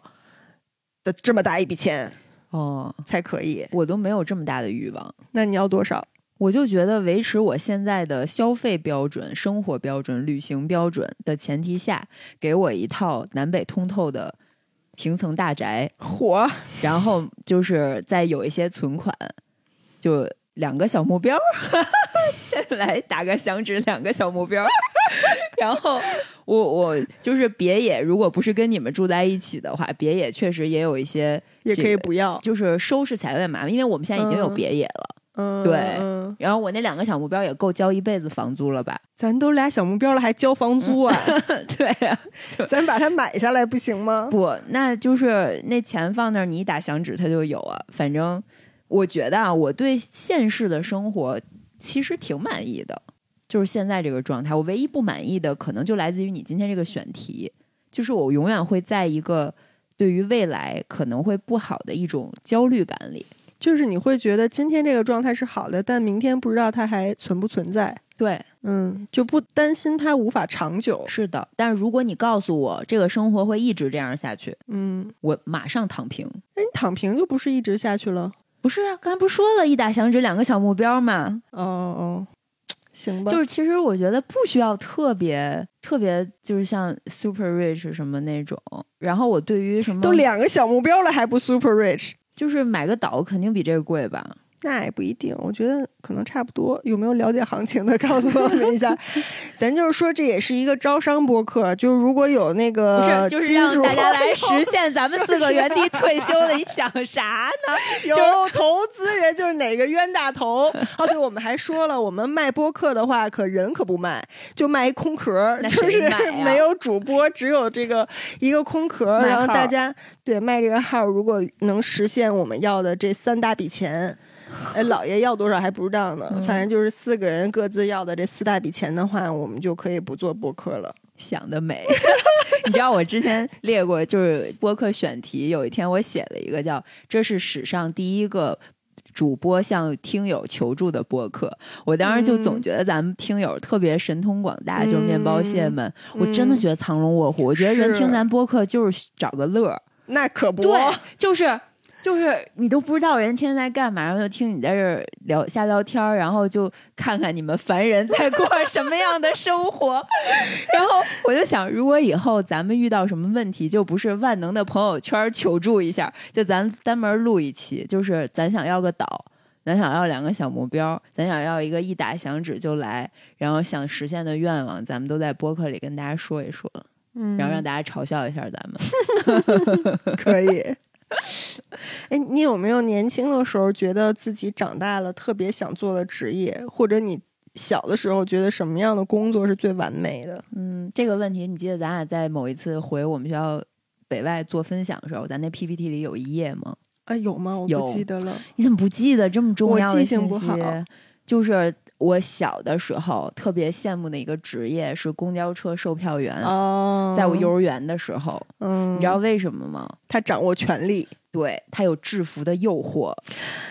的这么大一笔钱哦，才可以。我都没有这么大的欲望，那你要多少？我就觉得维持我现在的消费标准、生活标准、旅行标准的前提下，给我一套南北通透的平层大宅，火，然后就是再有一些存款，就两个小目标，来打个响指，两个小目标。然后我我就是别野，如果不是跟你们住在一起的话，别野确实也有一些也可以不要，就是收拾起来有点麻烦，因为我们现在已经有别野了。嗯，对。然后我那两个小目标也够交一辈子房租了吧？咱都俩小目标了，还交房租啊？对呀，咱把它买下来不行吗？不，那就是那钱放那儿，你一打响指它就有啊。反正我觉得啊，我对现实的生活其实挺满意的。就是现在这个状态，我唯一不满意的可能就来自于你今天这个选题，就是我永远会在一个对于未来可能会不好的一种焦虑感里，就是你会觉得今天这个状态是好的，但明天不知道它还存不存在。对，嗯，就不担心它无法长久。是的，但是如果你告诉我这个生活会一直这样下去，嗯，我马上躺平。那你躺平就不是一直下去了？不是啊，刚才不是说了一打响指两个小目标吗？哦哦。行吧，就是其实我觉得不需要特别特别，就是像 super rich 什么那种。然后我对于什么都两个小目标了还不 super rich，就是买个岛肯定比这个贵吧。那也不一定，我觉得可能差不多。有没有了解行情的，告诉我们一下。咱就是说，这也是一个招商播客，就是如果有那个，不是，就是让大家来 实现咱们四个原地退休的。你想啥呢？有 投资人，就是哪个冤大头？哦，对，我们还说了，我们卖播客的话，可人可不卖，就卖一空壳，就是没有主播，只有这个一个空壳，然后大家对卖这个号，如果能实现我们要的这三大笔钱。哎，老爷要多少还不知道呢。反正就是四个人各自要的这四大笔钱的话，我们就可以不做播客了。想得美！你知道我之前列过，就是播客选题。有一天我写了一个叫“这是史上第一个主播向听友求助的播客”。我当时就总觉得咱们听友特别神通广大，就是面包蟹们。我真的觉得藏龙卧虎。我觉得人听咱播客就是找个乐儿。那可不，对，就是。就是你都不知道人天天在干嘛，然后就听你在这聊瞎聊天然后就看看你们凡人在过什么样的生活。然后我就想，如果以后咱们遇到什么问题，就不是万能的朋友圈求助一下，就咱单门录一期，就是咱想要个岛，咱想要两个小目标，咱想要一个一打响指就来，然后想实现的愿望，咱们都在播客里跟大家说一说，嗯，然后让大家嘲笑一下咱们，可以。哎，你有没有年轻的时候觉得自己长大了特别想做的职业，或者你小的时候觉得什么样的工作是最完美的？嗯，这个问题你记得咱俩在某一次回我们学校北外做分享的时候，咱那 PPT 里有一页吗？啊，有吗？我不记得了。你怎么不记得这么重要的信息？就是。我小的时候特别羡慕的一个职业是公交车售票员。哦，在我幼儿园的时候，嗯，你知道为什么吗？他掌握权力，对他有制服的诱惑，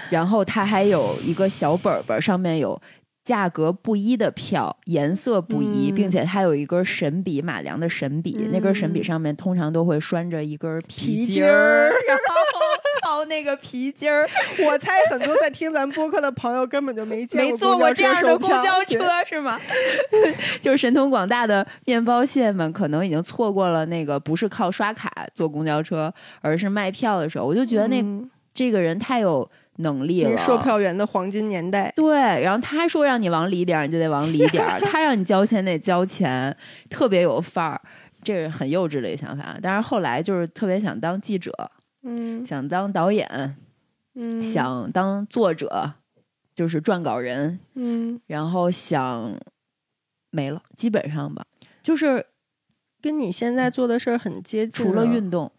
然后他还有一个小本本，上面有价格不一的票，颜色不一，并且它有一根神笔，马良的神笔，那根神笔上面通常都会拴着一根皮筋儿，然后。套那个皮筋儿，我猜很多在听咱播客的朋友根本就没见没坐过这样的公交车，是吗？就是神通广大的面包蟹们，可能已经错过了那个不是靠刷卡坐公交车，而是卖票的时候。我就觉得那这个人太有能力了，售票员的黄金年代。对，然后他说让你往里点儿，你就得往里点儿；他让你交钱得交钱，特别有范儿。这是很幼稚的一个想法。但是后来就是特别想当记者。嗯，想当导演，嗯，想当作者，就是撰稿人，嗯，然后想没了，基本上吧，就是跟你现在做的事儿很接近。除了运动，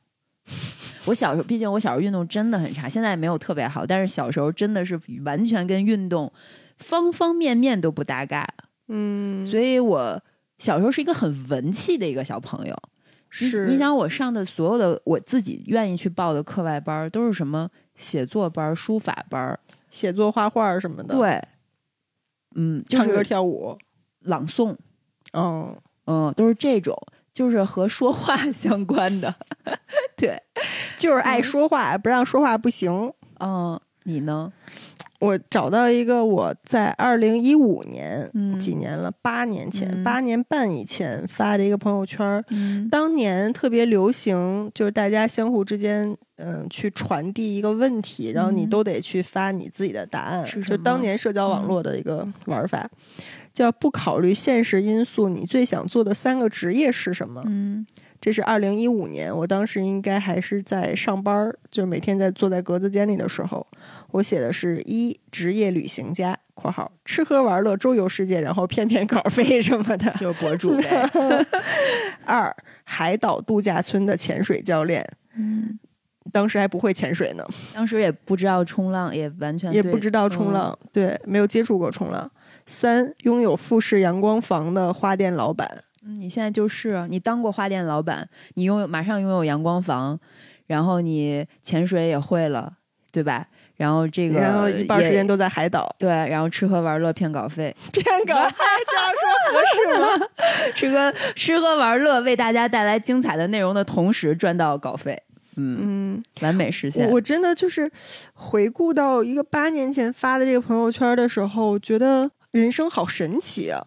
我小时候，毕竟我小时候运动真的很差，现在也没有特别好，但是小时候真的是完全跟运动方方面面都不搭嘎。嗯，所以我小时候是一个很文气的一个小朋友。是，你想我上的所有的我自己愿意去报的课外班，都是什么写作班、书法班、写作、画画什么的。对，嗯，唱歌、跳舞、朗诵，嗯嗯，都是这种，就是和说话 相关的。对，就是爱说话，不让说话不行。嗯，你呢？我找到一个我在二零一五年，几年了，八年前，八年半以前发的一个朋友圈。嗯当年特别流行，就是大家相互之间，嗯，去传递一个问题，然后你都得去发你自己的答案。就当年社交网络的一个玩法，叫不考虑现实因素，你最想做的三个职业是什么？嗯，这是二零一五年，我当时应该还是在上班儿，就是每天在坐在格子间里的时候。我写的是一职业旅行家（括号吃喝玩乐周游世界，然后骗骗稿费什么的），就是博主呗。二海岛度假村的潜水教练，嗯，当时还不会潜水呢，当时也不知道冲浪，也完全也不知道冲浪，对，没有接触过冲浪。三拥有富士阳光房的花店老板，嗯，你现在就是你当过花店老板，你拥有马上拥有阳光房，然后你潜水也会了，对吧？然后这个，然后一半时间都在海岛，对，然后吃喝玩乐骗稿费，骗稿费 这样说合适吗？吃喝吃喝玩乐为大家带来精彩的内容的同时赚到稿费，嗯嗯，完美实现。我真的就是回顾到一个八年前发的这个朋友圈的时候，觉得人生好神奇啊！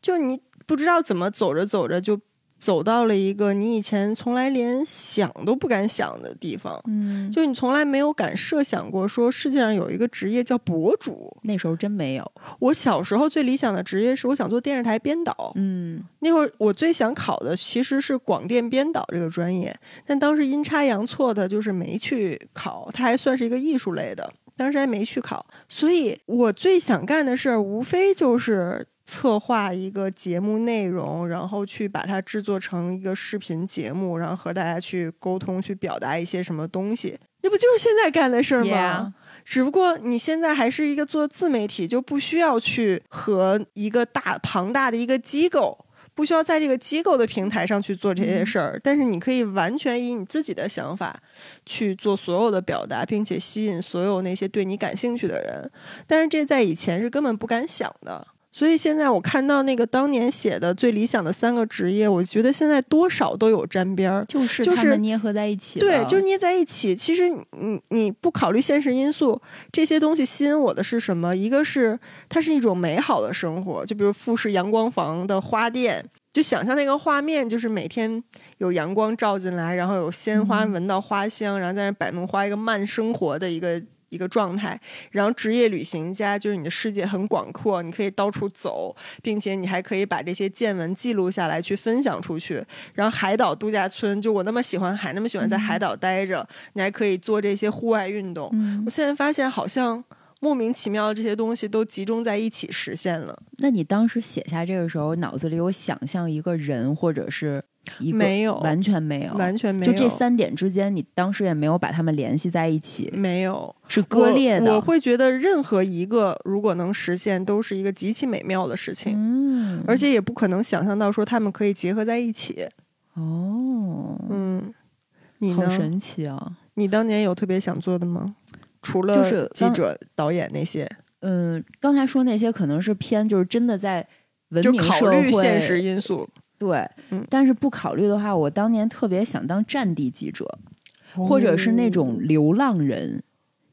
就你不知道怎么走着走着就。走到了一个你以前从来连想都不敢想的地方，嗯，就你从来没有敢设想过，说世界上有一个职业叫博主。那时候真没有。我小时候最理想的职业是我想做电视台编导，嗯，那会儿我最想考的其实是广电编导这个专业，但当时阴差阳错的，就是没去考。它还算是一个艺术类的，当时还没去考。所以我最想干的事儿，无非就是。策划一个节目内容，然后去把它制作成一个视频节目，然后和大家去沟通，去表达一些什么东西。那不就是现在干的事儿吗？只不过你现在还是一个做自媒体，就不需要去和一个大庞大的一个机构，不需要在这个机构的平台上去做这些事儿。但是你可以完全以你自己的想法去做所有的表达，并且吸引所有那些对你感兴趣的人。但是这在以前是根本不敢想的。所以现在我看到那个当年写的最理想的三个职业，我觉得现在多少都有沾边儿，就是就是捏合在一起。对，就是捏在一起。其实你你不考虑现实因素，这些东西吸引我的是什么？一个是它是一种美好的生活，就比如富士阳光房的花店，就想象那个画面，就是每天有阳光照进来，然后有鲜花闻到花香，然后在那摆弄花，一个慢生活的一个。一个状态，然后职业旅行家就是你的世界很广阔，你可以到处走，并且你还可以把这些见闻记录下来去分享出去。然后海岛度假村，就我那么喜欢海，那么喜欢在海岛待着，你还可以做这些户外运动。我现在发现，好像莫名其妙的这些东西都集中在一起实现了。那你当时写下这个时候，脑子里有想象一个人，或者是？没有，完全没有，完全没有。就这三点之间，你当时也没有把他们联系在一起，没有，是割裂的。我会觉得任何一个如果能实现，都是一个极其美妙的事情。嗯，而且也不可能想象到说他们可以结合在一起。哦，嗯，你好神奇啊！你当年有特别想做的吗？除了就是记者、导演那些。嗯，刚才说那些可能是偏就是真的在文明考虑现实因素。对，但是不考虑的话，我当年特别想当战地记者，或者是那种流浪人，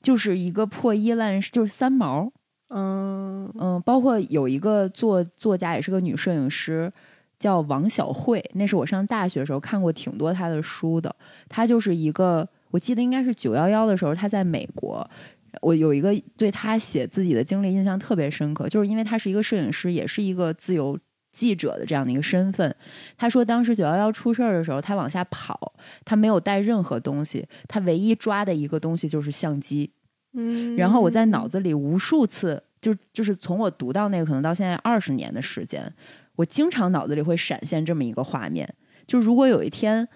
就是一个破衣烂，就是三毛。嗯嗯，包括有一个作作家，也是个女摄影师，叫王小慧。那是我上大学的时候看过挺多她的书的。她就是一个，我记得应该是九幺幺的时候，她在美国。我有一个对她写自己的经历印象特别深刻，就是因为她是一个摄影师，也是一个自由。记者的这样的一个身份，他说当时九幺幺出事儿的时候，他往下跑，他没有带任何东西，他唯一抓的一个东西就是相机。嗯，然后我在脑子里无数次，就就是从我读到那个可能到现在二十年的时间，我经常脑子里会闪现这么一个画面，就如果有一天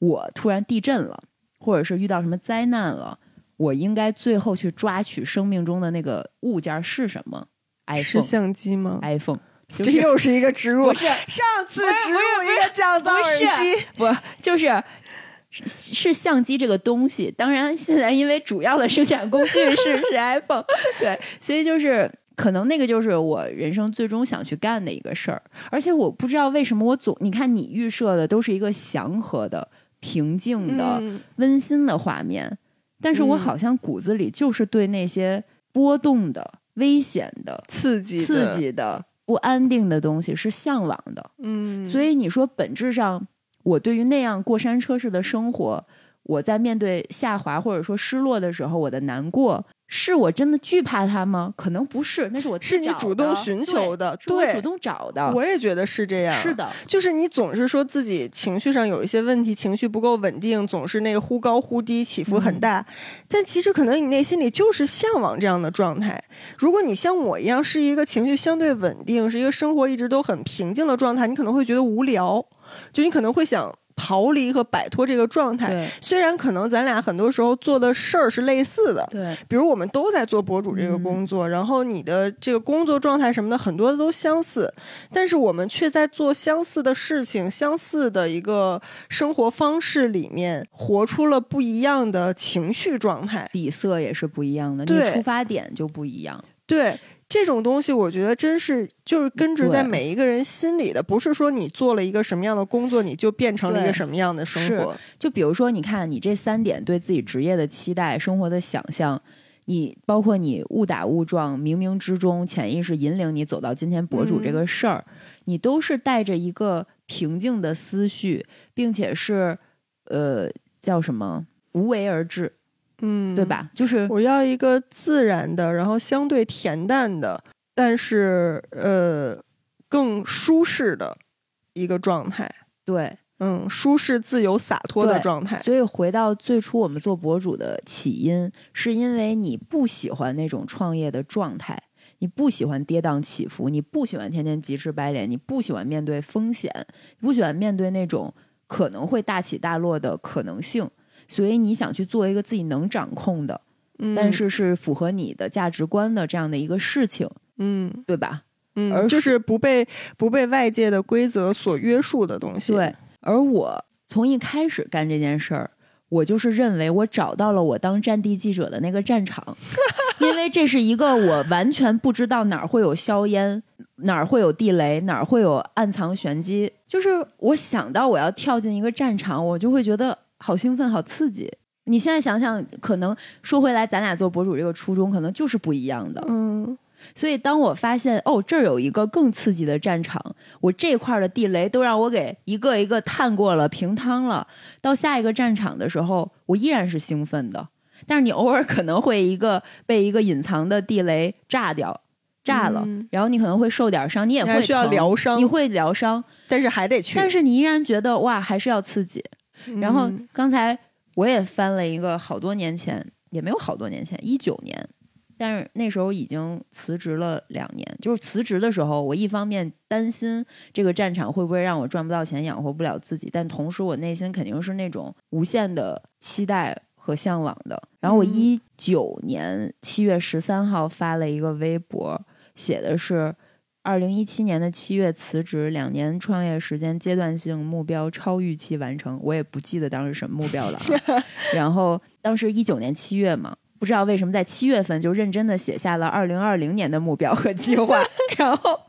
我突然地震了，或者是遇到什么灾难了，我应该最后去抓取生命中的那个物件是什么？iPhone 是相机吗？iPhone，这又是一个植入。不是上次植入一个降噪耳机，不就是是相机这个东西。当然，现在因为主要的生产工具是是 iPhone，对，所以就是可能那个就是我人生最终想去干的一个事儿。而且我不知道为什么我总你看你预设的都是一个祥和的。平静的、温馨的画面，但是我好像骨子里就是对那些波动的、危险的、刺激、刺激的、不安定的东西是向往的。嗯，所以你说本质上，我对于那样过山车式的生活，我在面对下滑或者说失落的时候，我的难过。是我真的惧怕他吗？可能不是，那是我是你主动寻求的，对，主动找的。我也觉得是这样。是的，就是你总是说自己情绪上有一些问题，情绪不够稳定，总是那个忽高忽低，起伏很大。但其实可能你内心里就是向往这样的状态。如果你像我一样是一个情绪相对稳定，是一个生活一直都很平静的状态，你可能会觉得无聊，就你可能会想。逃离和摆脱这个状态，虽然可能咱俩很多时候做的事儿是类似的，对，比如我们都在做博主这个工作，然后你的这个工作状态什么的很多都相似，但是我们却在做相似的事情、相似的一个生活方式里面，活出了不一样的情绪状态，底色也是不一样的，你出发点就不一样，对。这种东西，我觉得真是就是根植在每一个人心里的，不是说你做了一个什么样的工作，你就变成了一个什么样的生活。就比如说，你看你这三点对自己职业的期待、生活的想象，你包括你误打误撞、冥冥之中潜意识引领你走到今天博主这个事儿，你都是带着一个平静的思绪，并且是呃叫什么无为而治。嗯，对吧？就是我要一个自然的，然后相对恬淡的，但是呃更舒适的一个状态。对，嗯，舒适、自由、洒脱的状态。所以回到最初我们做博主的起因，是因为你不喜欢那种创业的状态，你不喜欢跌宕起伏，你不喜欢天天急赤白脸，你不喜欢面对风险，你不喜欢面对那种可能会大起大落的可能性。所以你想去做一个自己能掌控的，但是是符合你的价值观的这样的一个事情，嗯，对吧？嗯，而就是不被不被外界的规则所约束的东西。对，而我从一开始干这件事儿，我就是认为我找到了我当战地记者的那个战场，因为这是一个我完全不知道哪儿会有硝烟，哪儿会有地雷，哪儿会有暗藏玄机。就是我想到我要跳进一个战场，我就会觉得。好兴奋，好刺激！你现在想想，可能说回来，咱俩做博主这个初衷可能就是不一样的。嗯，所以当我发现哦，这儿有一个更刺激的战场，我这块的地雷都让我给一个一个探过了、平趟了，到下一个战场的时候，我依然是兴奋的。但是你偶尔可能会一个被一个隐藏的地雷炸掉、炸了，然后你可能会受点伤，你也会需要疗伤，你会疗伤，但是还得去。但是你依然觉得哇，还是要刺激。然后刚才我也翻了一个好多年前，也没有好多年前，一九年，但是那时候已经辞职了两年。就是辞职的时候，我一方面担心这个战场会不会让我赚不到钱，养活不了自己，但同时我内心肯定是那种无限的期待和向往的。然后我一九年七月十三号发了一个微博，写的是。二零一七年的七月辞职，两年创业时间，阶段性目标超预期完成。我也不记得当时什么目标了。然后当时一九年七月嘛，不知道为什么在七月份就认真的写下了二零二零年的目标和计划。然后。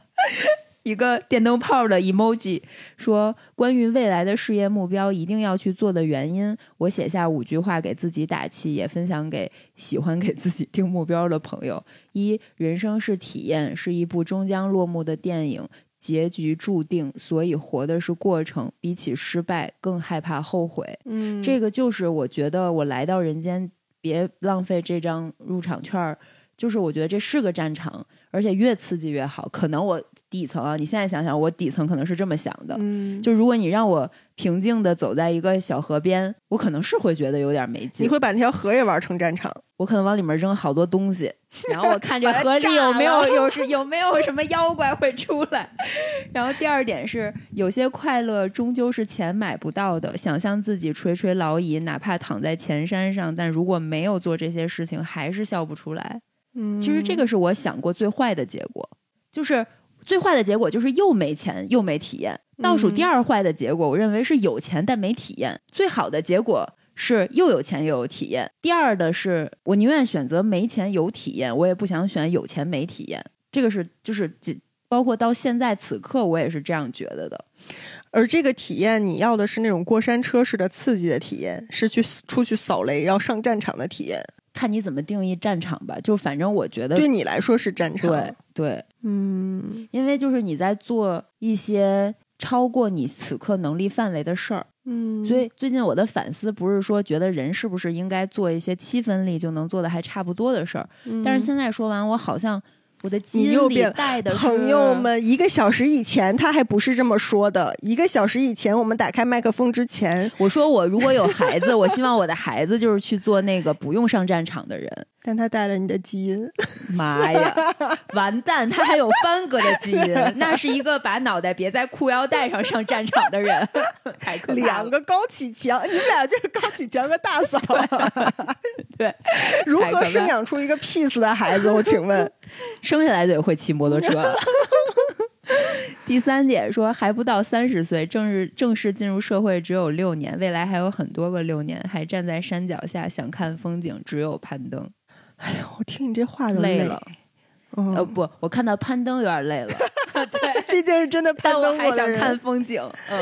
一个电灯泡的 emoji 说：“关于未来的事业目标，一定要去做的原因，我写下五句话给自己打气，也分享给喜欢给自己定目标的朋友。一，人生是体验，是一部终将落幕的电影，结局注定，所以活的是过程。比起失败，更害怕后悔。嗯，这个就是我觉得我来到人间，别浪费这张入场券儿。”就是我觉得这是个战场，而且越刺激越好。可能我底层啊，你现在想想，我底层可能是这么想的，嗯，就如果你让我平静的走在一个小河边，我可能是会觉得有点没劲。你会把那条河也玩成战场？我可能往里面扔好多东西，然后我看这河里有没有有是有没有什么妖怪会出来。然后第二点是，有些快乐终究是钱买不到的。想象自己垂垂老矣，哪怕躺在前山上，但如果没有做这些事情，还是笑不出来。嗯，其实这个是我想过最坏的结果，就是最坏的结果就是又没钱又没体验。倒数第二坏的结果，我认为是有钱但没体验。最好的结果是又有钱又有体验。第二的是我宁愿选择没钱有体验，我也不想选有钱没体验。这个是就是包括到现在此刻，我也是这样觉得的。而这个体验，你要的是那种过山车式的刺激的体验，是去出去扫雷，然后上战场的体验。看你怎么定义战场吧，就反正我觉得对你来说是战场。对对，嗯，因为就是你在做一些超过你此刻能力范围的事儿。嗯，所以最近我的反思不是说觉得人是不是应该做一些七分力就能做的还差不多的事儿，但是现在说完，我好像。我的基因里带的朋友们，一个小时以前他还不是这么说的。一个小时以前，我们打开麦克风之前，我说我如果有孩子，我希望我的孩子就是去做那个不用上战场的人。但他带了你的基因，妈呀，完蛋！他还有帆哥的基因，那是一个把脑袋别在裤腰带上上战场的人，太可怕了。两个高启强，你们俩就是高启强和大嫂。对，如何生养出一个 peace 的孩子？我请问，生下来就会骑摩托车。第三点说，还不到三十岁，正式正式进入社会只有六年，未来还有很多个六年，还站在山脚下想看风景，只有攀登。哎呀，我听你这话都累了。呃，不，我看到攀登有点累了。对，毕竟是真的攀登我还想看风景。嗯。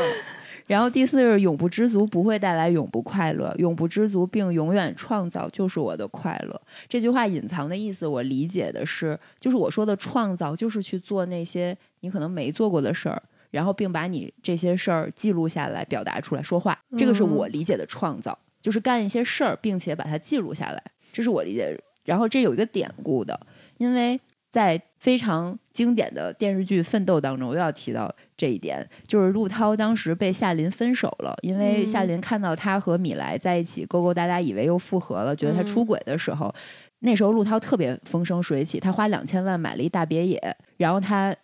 然后第四是永不知足不会带来永不快乐，永不知足并永远创造就是我的快乐。这句话隐藏的意思，我理解的是，就是我说的创造，就是去做那些你可能没做过的事儿，然后并把你这些事儿记录下来，表达出来说话。这个是我理解的创造，就是干一些事儿，并且把它记录下来。这是我理解。然后这有一个典故的，因为在非常经典的电视剧《奋斗》当中，我又要提到这一点，就是陆涛当时被夏琳分手了，因为夏琳看到他和米莱在一起勾勾搭搭，以为又复合了，觉得他出轨的时候，那时候陆涛特别风生水起，他花两千万买了一大别野，然后他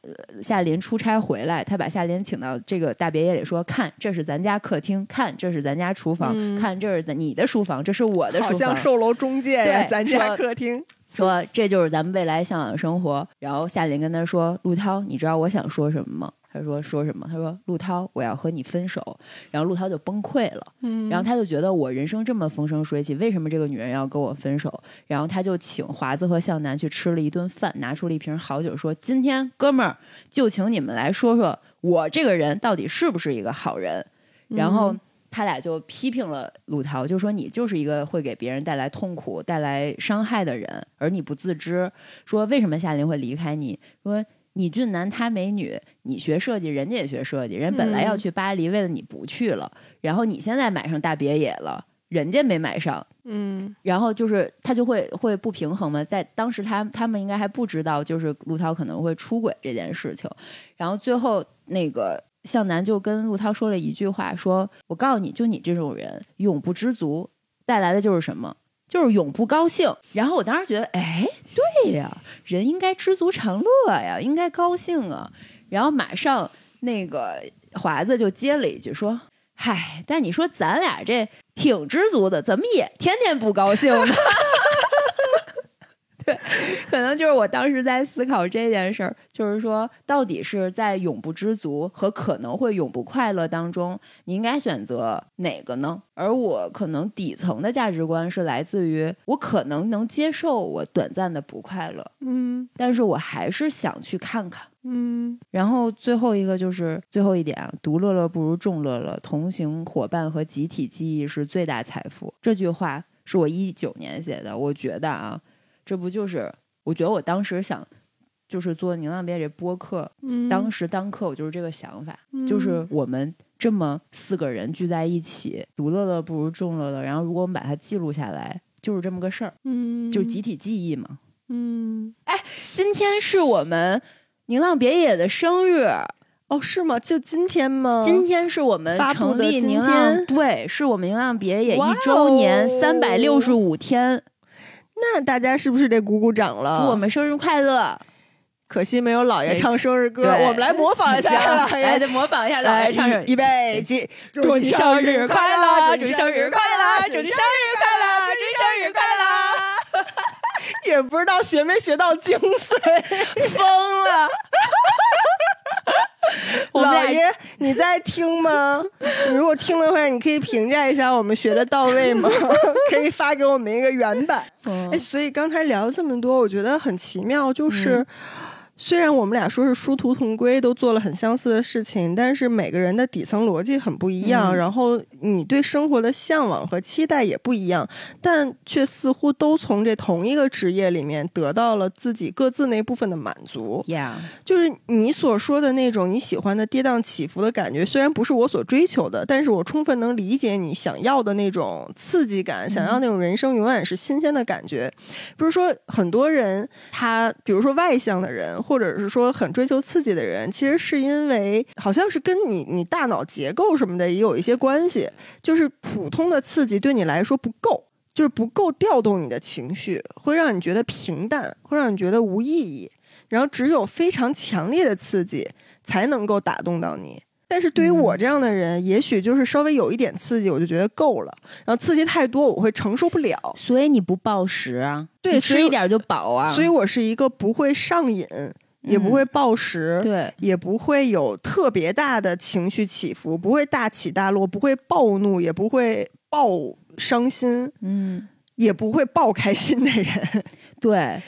夏琳出差回来，他把夏琳请到这个大别野里，说：“看，这是咱家客厅，看，这是咱家厨房，看，这是咱你的书房，这是我的书房，好像售楼中介呀，咱家客厅。”说这就是咱们未来向往的生活。然后夏琳跟他说：“陆涛，你知道我想说什么吗？”他说：“说什么？”他说：“陆涛，我要和你分手。”然后陆涛就崩溃了。嗯，然后他就觉得我人生这么风生水起，为什么这个女人要跟我分手？然后他就请华子和向南去吃了一顿饭，拿出了一瓶好酒，说：“今天哥们儿就请你们来说说我这个人到底是不是一个好人。”然后。他俩就批评了陆涛，就说你就是一个会给别人带来痛苦、带来伤害的人，而你不自知。说为什么夏琳会离开你？说你俊男他美女，你学设计，人家也学设计，人本来要去巴黎，为了你不去了。然后你现在买上大别野了，人家没买上。嗯，然后就是他就会会不平衡嘛。在当时他他们应该还不知道，就是陆涛可能会出轨这件事情。然后最后那个。向南就跟陆涛说了一句话：“说我告诉你就你这种人，永不知足带来的就是什么？就是永不高兴。”然后我当时觉得，哎，对呀，人应该知足常乐呀，应该高兴啊。然后马上那个华子就接了一句说：“嗨，但你说咱俩这挺知足的，怎么也天天不高兴呢？” 对，可能就是我当时在思考这件事儿，就是说，到底是在永不知足和可能会永不快乐当中，你应该选择哪个呢？而我可能底层的价值观是来自于，我可能能接受我短暂的不快乐，嗯，但是我还是想去看看，嗯。然后最后一个就是最后一点啊，独乐乐不如众乐乐，同行伙伴和集体记忆是最大财富。这句话是我一九年写的，我觉得啊。这不就是？我觉得我当时想，就是做《宁浪别》这播客，当时当刻我就是这个想法，就是我们这么四个人聚在一起，独乐乐不如众乐乐。然后，如果我们把它记录下来，就是这么个事儿，嗯，就是集体记忆嘛。嗯，哎，今天是我们宁浪别野的生日哦，是吗？就今天吗？今天是我们成立宁浪，对，是我们宁浪别野一周年三百六十五天。那大家是不是得鼓鼓掌了？祝我们生日快乐！可惜没有姥爷唱生日歌，我们来模仿一下，来模仿一下老爷唱。预备起，祝你生日快乐！祝你生日快乐！祝你生日快乐！祝你生日快乐！也不知道学没学到精髓，疯了！老爷，你在听吗？你如果听的话，你可以评价一下我们学的到位吗？可以发给我们一个原版。哎，所以刚才聊了这么多，我觉得很奇妙，就是。虽然我们俩说是殊途同归，都做了很相似的事情，但是每个人的底层逻辑很不一样，然后你对生活的向往和期待也不一样，但却似乎都从这同一个职业里面得到了自己各自那部分的满足。Yeah，就是你所说的那种你喜欢的跌宕起伏的感觉，虽然不是我所追求的，但是我充分能理解你想要的那种刺激感，想要那种人生永远是新鲜的感觉。不是说很多人他，比如说外向的人。或者是说很追求刺激的人，其实是因为好像是跟你你大脑结构什么的也有一些关系。就是普通的刺激对你来说不够，就是不够调动你的情绪，会让你觉得平淡，会让你觉得无意义。然后只有非常强烈的刺激才能够打动到你。但是对于我这样的人，也许就是稍微有一点刺激，我就觉得够了。然后刺激太多，我会承受不了。所以你不暴食啊？对，吃一点就饱啊。所以我是一个不会上瘾，也不会暴食，对，也不会有特别大的情绪起伏，不会大起大落，不会暴怒，也不会暴伤心，嗯，也不会暴开心的人。对。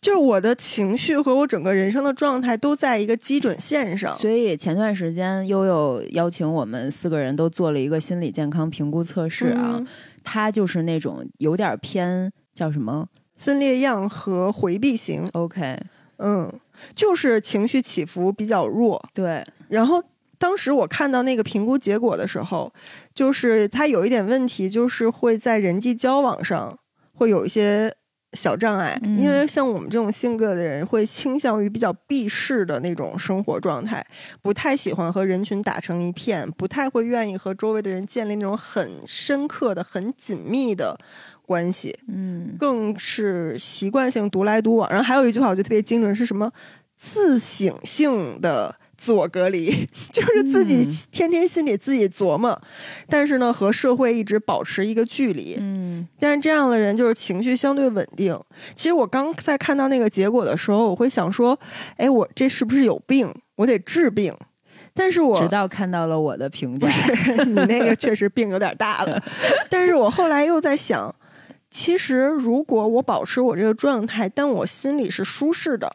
就是我的情绪和我整个人生的状态都在一个基准线上，所以前段时间悠悠邀请我们四个人都做了一个心理健康评估测试啊，他就是那种有点偏叫什么？分裂样和回避型，OK，嗯，就是情绪起伏比较弱，对。然后当时我看到那个评估结果的时候，就是他有一点问题，就是会在人际交往上会有一些。小障碍，因为像我们这种性格的人，会倾向于比较避世的那种生活状态，不太喜欢和人群打成一片，不太会愿意和周围的人建立那种很深刻的、很紧密的关系。嗯，更是习惯性独来独往。然后还有一句话，我觉得特别精准，是什么？自省性的。自我隔离 就是自己天天心里自己琢磨，但是呢，和社会一直保持一个距离。嗯，但是这样的人就是情绪相对稳定。其实我刚在看到那个结果的时候，我会想说，哎，我这是不是有病？我得治病。但是我直到看到了我的评价，你那个确实病有点大了。但是我后来又在想，其实如果我保持我这个状态，但我心里是舒适的。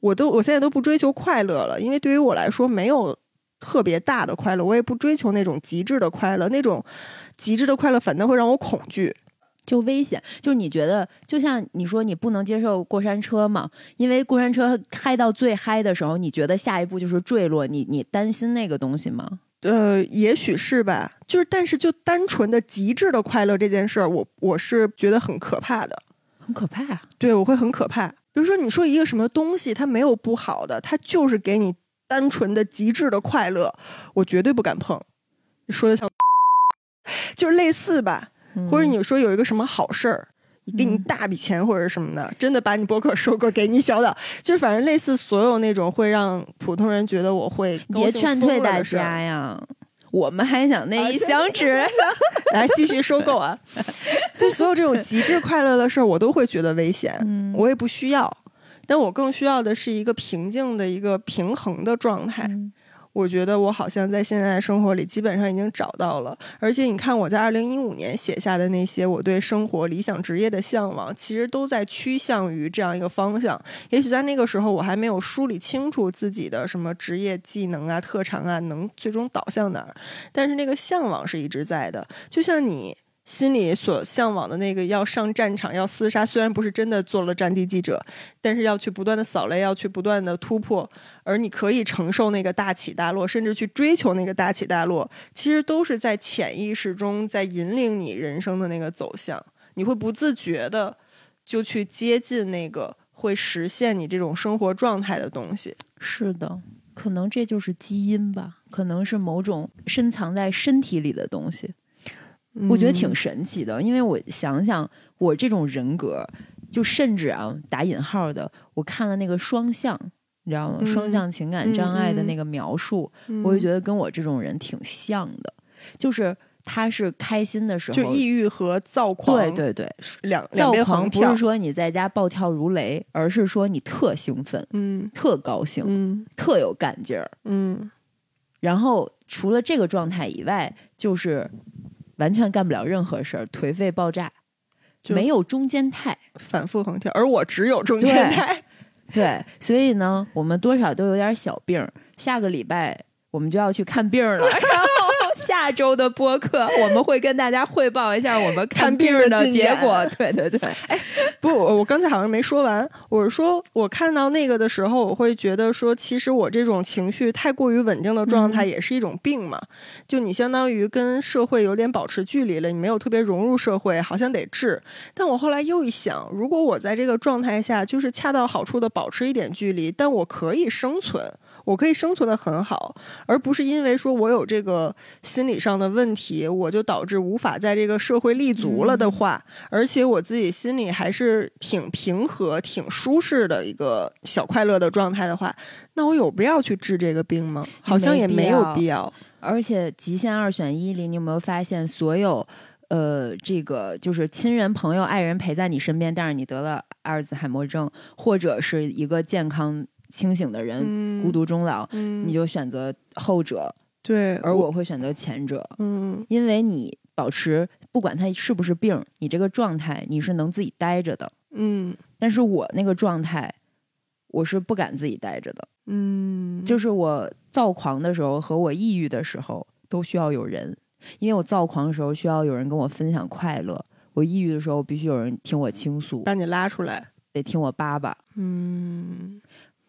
我都我现在都不追求快乐了，因为对于我来说没有特别大的快乐，我也不追求那种极致的快乐，那种极致的快乐反倒会让我恐惧，就危险。就是你觉得，就像你说你不能接受过山车嘛？因为过山车嗨到最嗨的时候，你觉得下一步就是坠落，你你担心那个东西吗？呃，也许是吧。就是但是就单纯的极致的快乐这件事儿，我我是觉得很可怕的，很可怕。对，我会很可怕。比如说，你说一个什么东西，它没有不好的，它就是给你单纯的极致的快乐，我绝对不敢碰。你说的像，就是类似吧？或者你说有一个什么好事儿，给你大笔钱或者什么的，真的把你博客收购给你小岛，就是反正类似所有那种会让普通人觉得我会别劝退大家呀。我们还想那一箱纸，来继续收购啊！对所有这种极致快乐的事儿，我都会觉得危险，我也不需要。但我更需要的是一个平静的一个平衡的状态。我觉得我好像在现在的生活里基本上已经找到了，而且你看我在二零一五年写下的那些我对生活理想职业的向往，其实都在趋向于这样一个方向。也许在那个时候我还没有梳理清楚自己的什么职业技能啊、特长啊，能最终导向哪儿，但是那个向往是一直在的，就像你。心里所向往的那个要上战场要厮杀，虽然不是真的做了战地记者，但是要去不断的扫雷，要去不断的突破，而你可以承受那个大起大落，甚至去追求那个大起大落，其实都是在潜意识中在引领你人生的那个走向。你会不自觉的就去接近那个会实现你这种生活状态的东西。是的，可能这就是基因吧，可能是某种深藏在身体里的东西。我觉得挺神奇的，因为我想想，我这种人格，就甚至啊，打引号的，我看了那个双向，你知道吗？双向情感障碍的那个描述，我就觉得跟我这种人挺像的，就是他是开心的时候，就抑郁和躁狂，对对对，两躁狂不是说你在家暴跳如雷，而是说你特兴奋，嗯，特高兴，嗯，特有干劲儿，嗯，然后除了这个状态以外，就是。完全干不了任何事儿，颓废爆炸，没有中间态，反复横跳。而我只有中间态，对，所以呢，我们多少都有点小病。下个礼拜我们就要去看病了。下周的播客，我们会跟大家汇报一下我们看病的结果。对对对，哎，不，我刚才好像没说完。我是说，我看到那个的时候，我会觉得说，其实我这种情绪太过于稳定的状态也是一种病嘛。就你相当于跟社会有点保持距离了，你没有特别融入社会，好像得治。但我后来又一想，如果我在这个状态下，就是恰到好处的保持一点距离，但我可以生存。我可以生存的很好，而不是因为说我有这个心理上的问题，我就导致无法在这个社会立足了的话，而且我自己心里还是挺平和、挺舒适的一个小快乐的状态的话，那我有必要去治这个病吗？好像也没有必要。而且极限二选一里，你有没有发现，所有呃，这个就是亲人、朋友、爱人陪在你身边，但是你得了阿尔兹海默症，或者是一个健康。清醒的人孤独终老，你就选择后者。对，而我会选择前者。嗯，因为你保持不管他是不是病，你这个状态你是能自己待着的。嗯，但是我那个状态，我是不敢自己待着的。嗯，就是我躁狂的时候和我抑郁的时候都需要有人，因为我躁狂的时候需要有人跟我分享快乐，我抑郁的时候必须有人听我倾诉，把你拉出来，得听我叭叭。嗯。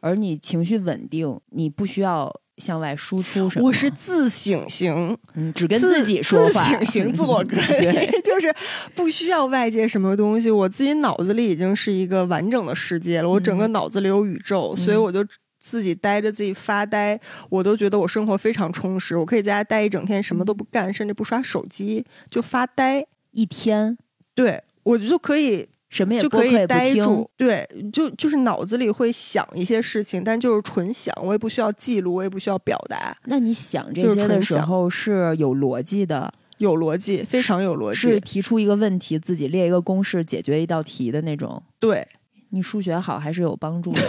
而你情绪稳定，你不需要向外输出什么。我是自省型，嗯，只跟自己说话。自省型自我隔离，就是不需要外界什么东西，我自己脑子里已经是一个完整的世界了。我整个脑子里有宇宙，所以我就自己待着，自己发呆，我都觉得我生活非常充实。我可以在家待一整天，什么都不干，甚至不刷手机，就发呆一天。对我就可以。什么也就可以呆住，对，就就是脑子里会想一些事情，但就是纯想，我也不需要记录，我也不需要表达。那你想这些的时候是有逻辑的，有逻辑，非常有逻辑，是提出一个问题，自己列一个公式，解决一道题的那种。对你数学好还是有帮助的，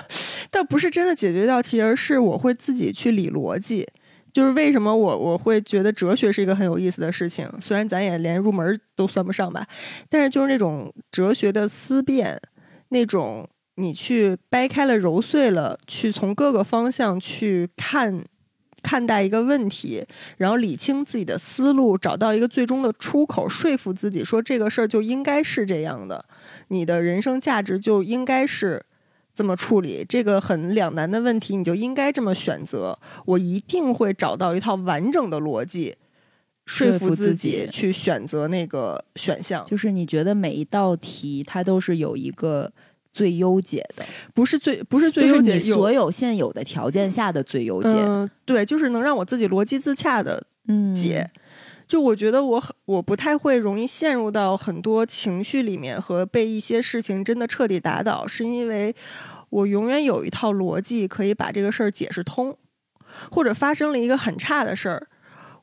但不是真的解决一道题，而是我会自己去理逻辑。就是为什么我我会觉得哲学是一个很有意思的事情，虽然咱也连入门都算不上吧，但是就是那种哲学的思辨，那种你去掰开了揉碎了，去从各个方向去看看待一个问题，然后理清自己的思路，找到一个最终的出口，说服自己说这个事儿就应该是这样的，你的人生价值就应该是。这么处理这个很两难的问题，你就应该这么选择。我一定会找到一套完整的逻辑，说服自己去选择那个选项。就是你觉得每一道题它都是有一个最优解的，不是最不是最优解，所有现有的条件下的最优解。嗯，对，就是能让我自己逻辑自洽的解。就我觉得我很我不太会容易陷入到很多情绪里面和被一些事情真的彻底打倒，是因为我永远有一套逻辑可以把这个事儿解释通，或者发生了一个很差的事儿，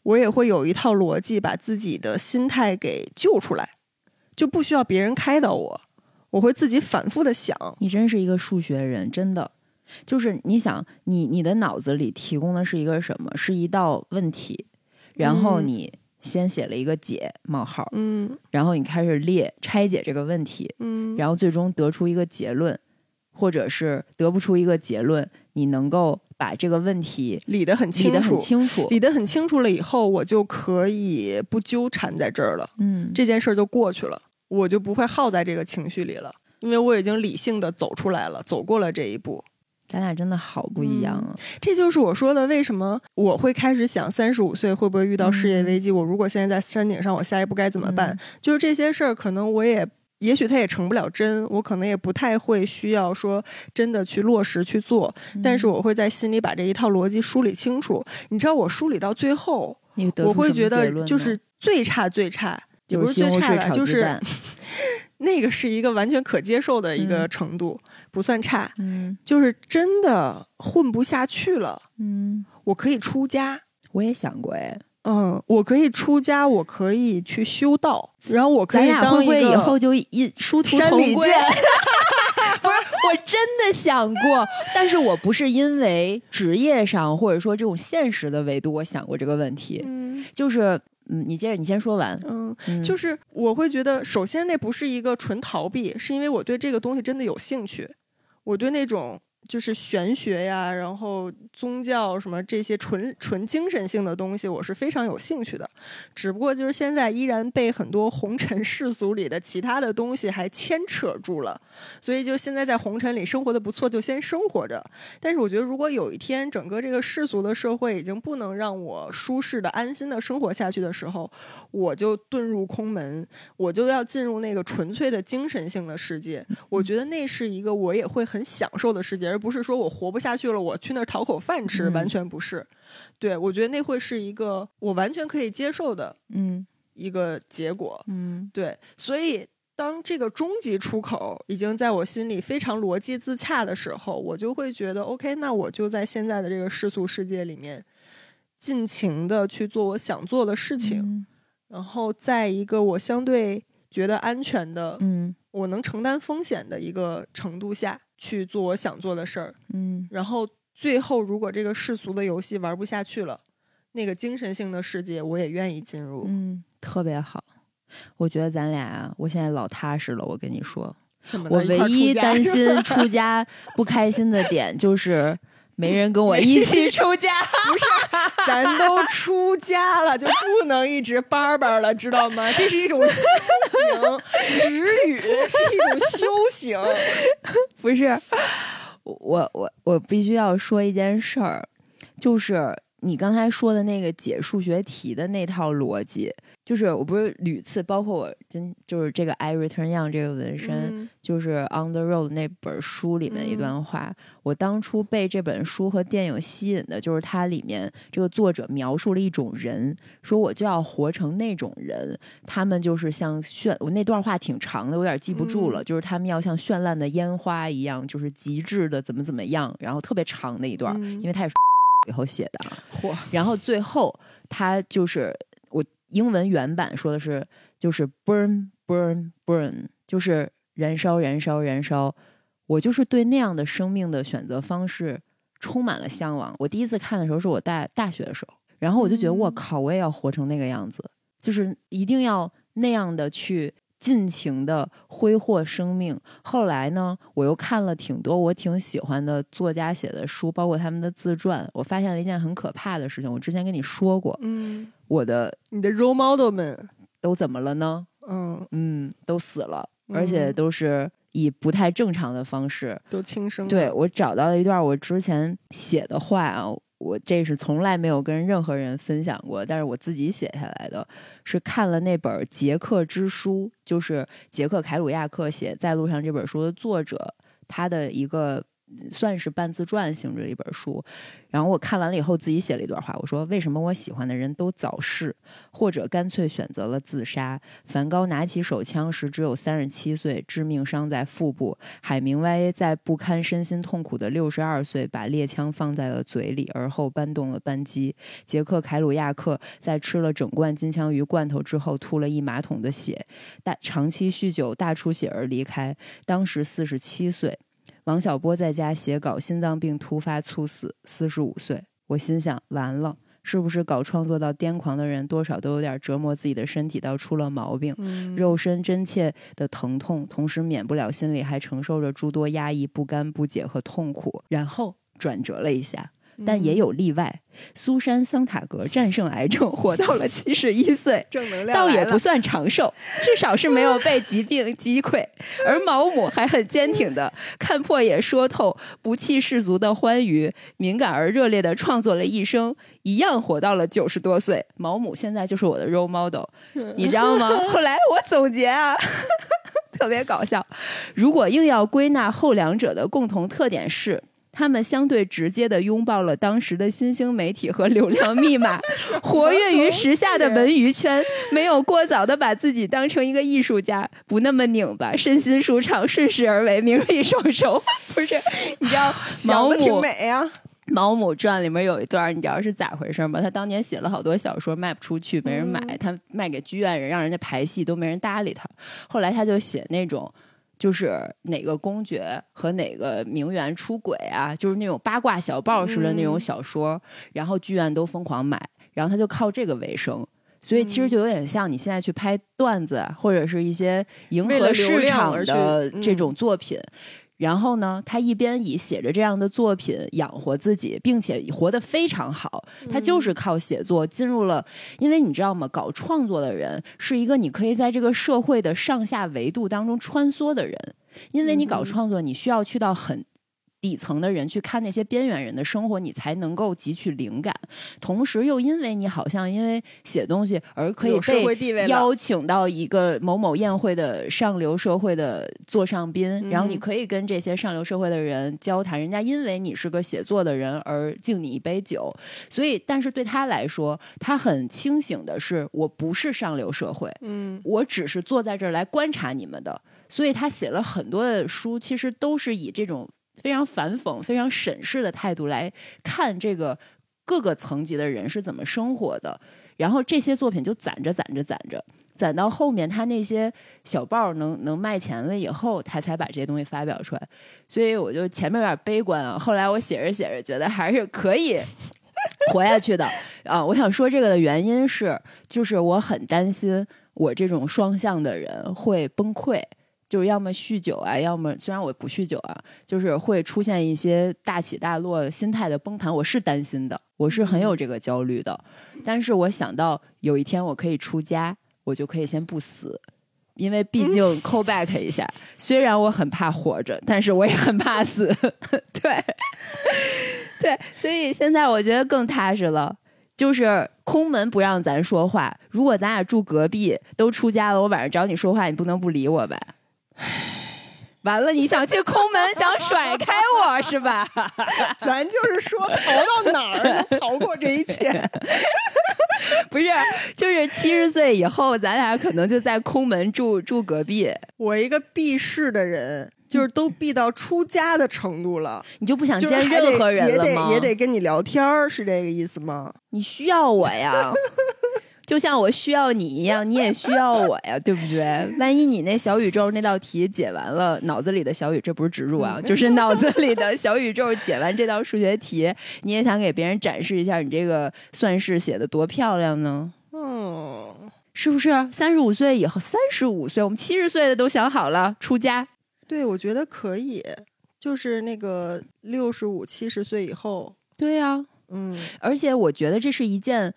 我也会有一套逻辑把自己的心态给救出来，就不需要别人开导我，我会自己反复的想。你真是一个数学人，真的，就是你想你你的脑子里提供的是一个什么？是一道问题，然后你。先写了一个解冒号，嗯，然后你开始列拆解这个问题，嗯，然后最终得出一个结论，或者是得不出一个结论，你能够把这个问题理得很清楚，理得很清楚，理得很清楚了以后，我就可以不纠缠在这儿了，嗯，这件事儿就过去了，我就不会耗在这个情绪里了，因为我已经理性的走出来了，走过了这一步。咱俩真的好不一样啊！这就是我说的，为什么我会开始想三十五岁会不会遇到事业危机？我如果现在在山顶上，我下一步该怎么办？就是这些事儿，可能我也也许它也成不了真，我可能也不太会需要说真的去落实去做，但是我会在心里把这一套逻辑梳理清楚。你知道，我梳理到最后，我会觉得就是最差最差，也不是最差吧，就是 那个是一个完全可接受的一个程度，不算差。嗯，就是真的混不下去了。嗯，我可以出家。我也想过哎。嗯，我可以出家，我可以去修道，然后我可以当一个以后就一殊途同归。不是，我真的想过，但是我不是因为职业上或者说这种现实的维度，我想过这个问题。嗯，就是嗯，你接着，你先说完。嗯，就是我会觉得，首先那不是一个纯逃避，是因为我对这个东西真的有兴趣，我对那种。就是玄学呀，然后宗教什么这些纯纯精神性的东西，我是非常有兴趣的。只不过就是现在依然被很多红尘世俗里的其他的东西还牵扯住了，所以就现在在红尘里生活的不错，就先生活着。但是我觉得，如果有一天整个这个世俗的社会已经不能让我舒适的、安心的生活下去的时候，我就遁入空门，我就要进入那个纯粹的精神性的世界。我觉得那是一个我也会很享受的世界。而不是说我活不下去了，我去那儿讨口饭吃，完全不是。对我觉得那会是一个我完全可以接受的，嗯，一个结果，嗯，对。所以当这个终极出口已经在我心里非常逻辑自洽的时候，我就会觉得 OK，那我就在现在的这个世俗世界里面尽情的去做我想做的事情，然后在一个我相对觉得安全的，嗯，我能承担风险的一个程度下。去做我想做的事儿，嗯，然后最后如果这个世俗的游戏玩不下去了，那个精神性的世界我也愿意进入，嗯，特别好。我觉得咱俩，我现在老踏实了。我跟你说，我唯一担心出家不开心的点就是没人跟我一起出家。不是，咱都出家了，就不能一直叭叭了，知道吗？这是一种修行，止语是一种修行。不是，我我我必须要说一件事儿，就是你刚才说的那个解数学题的那套逻辑。就是我不是屡次，包括我今就是这个 I return young 这个纹身，就是 On the Road 那本书里面一段话。我当初被这本书和电影吸引的，就是它里面这个作者描述了一种人，说我就要活成那种人。他们就是像绚，我那段话挺长的，我有点记不住了。就是他们要像绚烂的烟花一样，就是极致的怎么怎么样，然后特别长的一段，因为他也是以后写的。嚯！然后最后他就是我。英文原版说的是，就是 burn burn burn，就是燃烧燃烧燃烧。我就是对那样的生命的选择方式充满了向往。我第一次看的时候是我大大学的时候，然后我就觉得我靠，我也要活成那个样子，就是一定要那样的去。尽情的挥霍生命。后来呢，我又看了挺多我挺喜欢的作家写的书，包括他们的自传。我发现了一件很可怕的事情。我之前跟你说过，嗯，我的你的 role model 们都怎么了呢？嗯嗯，都死了，而且都是以不太正常的方式都轻生。对我找到了一段我之前写的话啊。我这是从来没有跟任何人分享过，但是我自己写下来的，是看了那本《杰克之书》，就是杰克凯鲁亚克写《在路上》这本书的作者，他的一个。算是半自传性质的一本书，然后我看完了以后，自己写了一段话。我说：“为什么我喜欢的人都早逝，或者干脆选择了自杀？梵高拿起手枪时只有三十七岁，致命伤在腹部；海明威在不堪身心痛苦的六十二岁，把猎枪放在了嘴里，而后搬动了扳机；杰克凯鲁亚克在吃了整罐金枪鱼罐头之后，吐了一马桶的血，大长期酗酒大出血而离开，当时四十七岁。”王小波在家写稿，心脏病突发猝死，四十五岁。我心想，完了，是不是搞创作到癫狂的人，多少都有点折磨自己的身体到出了毛病，肉身真切的疼痛，同时免不了心里还承受着诸多压抑、不甘、不解和痛苦。然后转折了一下。但也有例外，苏珊·桑塔格战胜癌症，活到了七十一岁，正能量倒也不算长寿，至少是没有被疾病击溃。而毛姆还很坚挺的看破也说透，不弃世俗的欢愉，敏感而热烈的创作了一生，一样活到了九十多岁。毛姆现在就是我的 role model，你知道吗？后来我总结啊。特别搞笑。如果硬要归纳后两者的共同特点是。他们相对直接的拥抱了当时的新兴媒体和流量密码，活跃于时下的文娱圈，没有过早的把自己当成一个艺术家，不那么拧巴，身心舒畅，顺势而为，名利双收。不是，你知道毛姆美呀？毛姆传里面有一段，你知道是咋回事吗？他当年写了好多小说，卖不出去，没人买，他卖给剧院人，让人家排戏都没人搭理他。后来他就写那种。就是哪个公爵和哪个名媛出轨啊？就是那种八卦小报似的那种小说，然后剧院都疯狂买，然后他就靠这个为生。所以其实就有点像你现在去拍段子或者是一些迎合市场的这种作品。然后呢，他一边以写着这样的作品养活自己，并且活得非常好。他就是靠写作进入了，因为你知道吗？搞创作的人是一个你可以在这个社会的上下维度当中穿梭的人，因为你搞创作，你需要去到很。底层的人去看那些边缘人的生活，你才能够汲取灵感。同时，又因为你好像因为写东西而可以被邀请到一个某某宴会的上流社会的座上宾，然后你可以跟这些上流社会的人交谈。人家因为你是个写作的人而敬你一杯酒。所以，但是对他来说，他很清醒的是，我不是上流社会，嗯，我只是坐在这儿来观察你们的。所以他写了很多的书，其实都是以这种。非常反讽、非常审视的态度来看这个各个层级的人是怎么生活的，然后这些作品就攒着、攒着、攒着，攒到后面他那些小报能能卖钱了以后，他才把这些东西发表出来。所以我就前面有点悲观啊，后来我写着写着觉得还是可以活下去的啊。我想说这个的原因是，就是我很担心我这种双向的人会崩溃。就是要么酗酒啊，要么虽然我不酗酒啊，就是会出现一些大起大落、心态的崩盘。我是担心的，我是很有这个焦虑的。但是我想到有一天我可以出家，我就可以先不死，因为毕竟 call back 一下。虽然我很怕活着，但是我也很怕死。对，对，所以现在我觉得更踏实了。就是空门不让咱说话。如果咱俩住隔壁，都出家了，我晚上找你说话，你不能不理我吧？唉，完了！你想去空门，想甩开我是吧？咱就是说，逃到哪儿能逃过这一切？不是，就是七十岁以后，咱俩可能就在空门住住隔壁。我一个避世的人，就是都避到出家的程度了，你就不想见任何人了吗？也得跟你聊天是这个意思吗？你需要我呀。就像我需要你一样，你也需要我呀，对不对？万一你那小宇宙那道题解完了，脑子里的小宇这不是植入啊，就是脑子里的小宇宙解完这道数学题，你也想给别人展示一下你这个算式写的多漂亮呢？嗯，是不是？三十五岁以后，三十五岁，我们七十岁的都想好了出家。对，我觉得可以，就是那个六十五、七十岁以后。对呀，嗯，而且我觉得这是一件。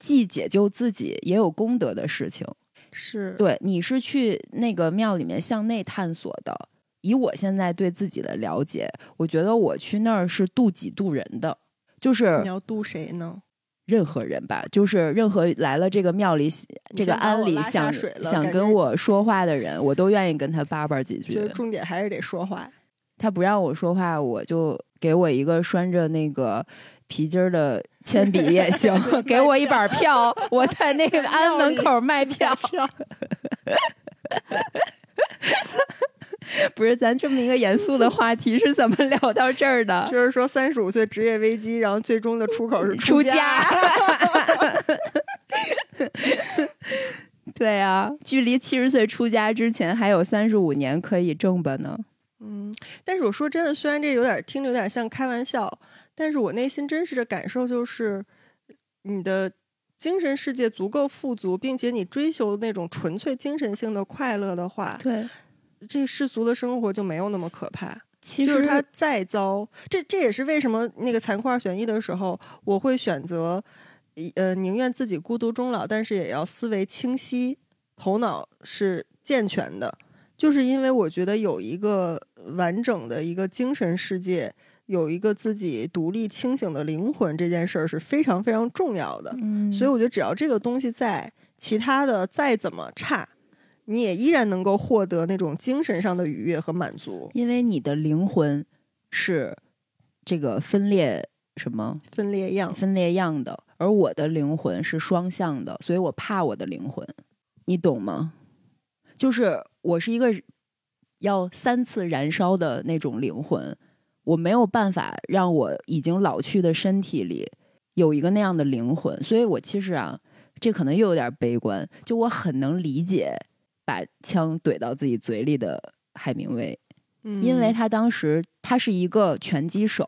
既解救自己也有功德的事情，是对。你是去那个庙里面向内探索的。以我现在对自己的了解，我觉得我去那儿是渡己渡人的。就是你要渡谁呢？任何人吧，就是任何来了这个庙里、这个庵里想想跟我说话的人，我都愿意跟他叭叭几句。就是重点还是得说话。他不让我说话，我就给我一个拴着那个。皮筋儿的铅笔也行，给我一板票，我在那个安门口卖票。不是，咱这么一个严肃的话题是怎么聊到这儿的？就是说三十五岁职业危机，然后最终的出口是出家。对啊，距离七十岁出家之前还有三十五年可以挣吧呢。嗯，但是我说真的，虽然这有点听着有点像开玩笑。但是我内心真实的感受就是，你的精神世界足够富足，并且你追求那种纯粹精神性的快乐的话，对，这世俗的生活就没有那么可怕。其实他再糟，这这也是为什么那个残酷二选一的时候，我会选择，呃，宁愿自己孤独终老，但是也要思维清晰，头脑是健全的，就是因为我觉得有一个完整的一个精神世界。有一个自己独立清醒的灵魂，这件事儿是非常非常重要的。嗯，所以我觉得只要这个东西在，其他的再怎么差，你也依然能够获得那种精神上的愉悦和满足，因为你的灵魂是这个分裂什么分裂样分裂样的，而我的灵魂是双向的，所以我怕我的灵魂，你懂吗？就是我是一个要三次燃烧的那种灵魂，我没有办法让我已经老去的身体里有一个那样的灵魂，所以我其实啊，这可能又有点悲观，就我很能理解。把枪怼到自己嘴里的海明威，因为他当时他是一个拳击手，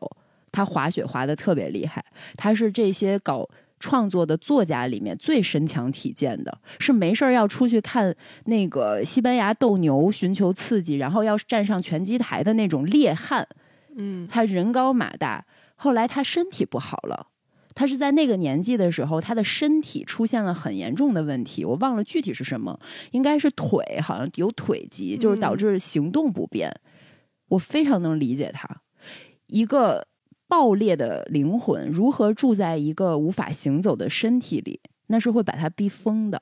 他滑雪滑的特别厉害，他是这些搞创作的作家里面最身强体健的，是没事儿要出去看那个西班牙斗牛寻求刺激，然后要站上拳击台的那种烈汉。嗯，他人高马大，后来他身体不好了。他是在那个年纪的时候，他的身体出现了很严重的问题，我忘了具体是什么，应该是腿，好像有腿疾，就是导致行动不便。我非常能理解他，一个爆裂的灵魂如何住在一个无法行走的身体里，那是会把他逼疯的。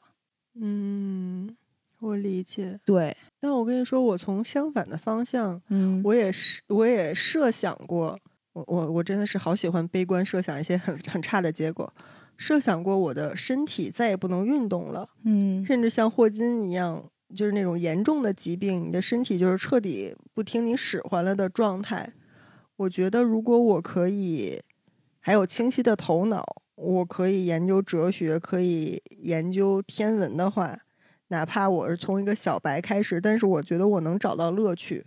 嗯，我理解。对，但我跟你说，我从相反的方向，嗯，我也是，我也设想过。我我我真的是好喜欢悲观设想一些很很差的结果，设想过我的身体再也不能运动了，嗯，甚至像霍金一样，就是那种严重的疾病，你的身体就是彻底不听你使唤了的状态。我觉得如果我可以还有清晰的头脑，我可以研究哲学，可以研究天文的话，哪怕我是从一个小白开始，但是我觉得我能找到乐趣，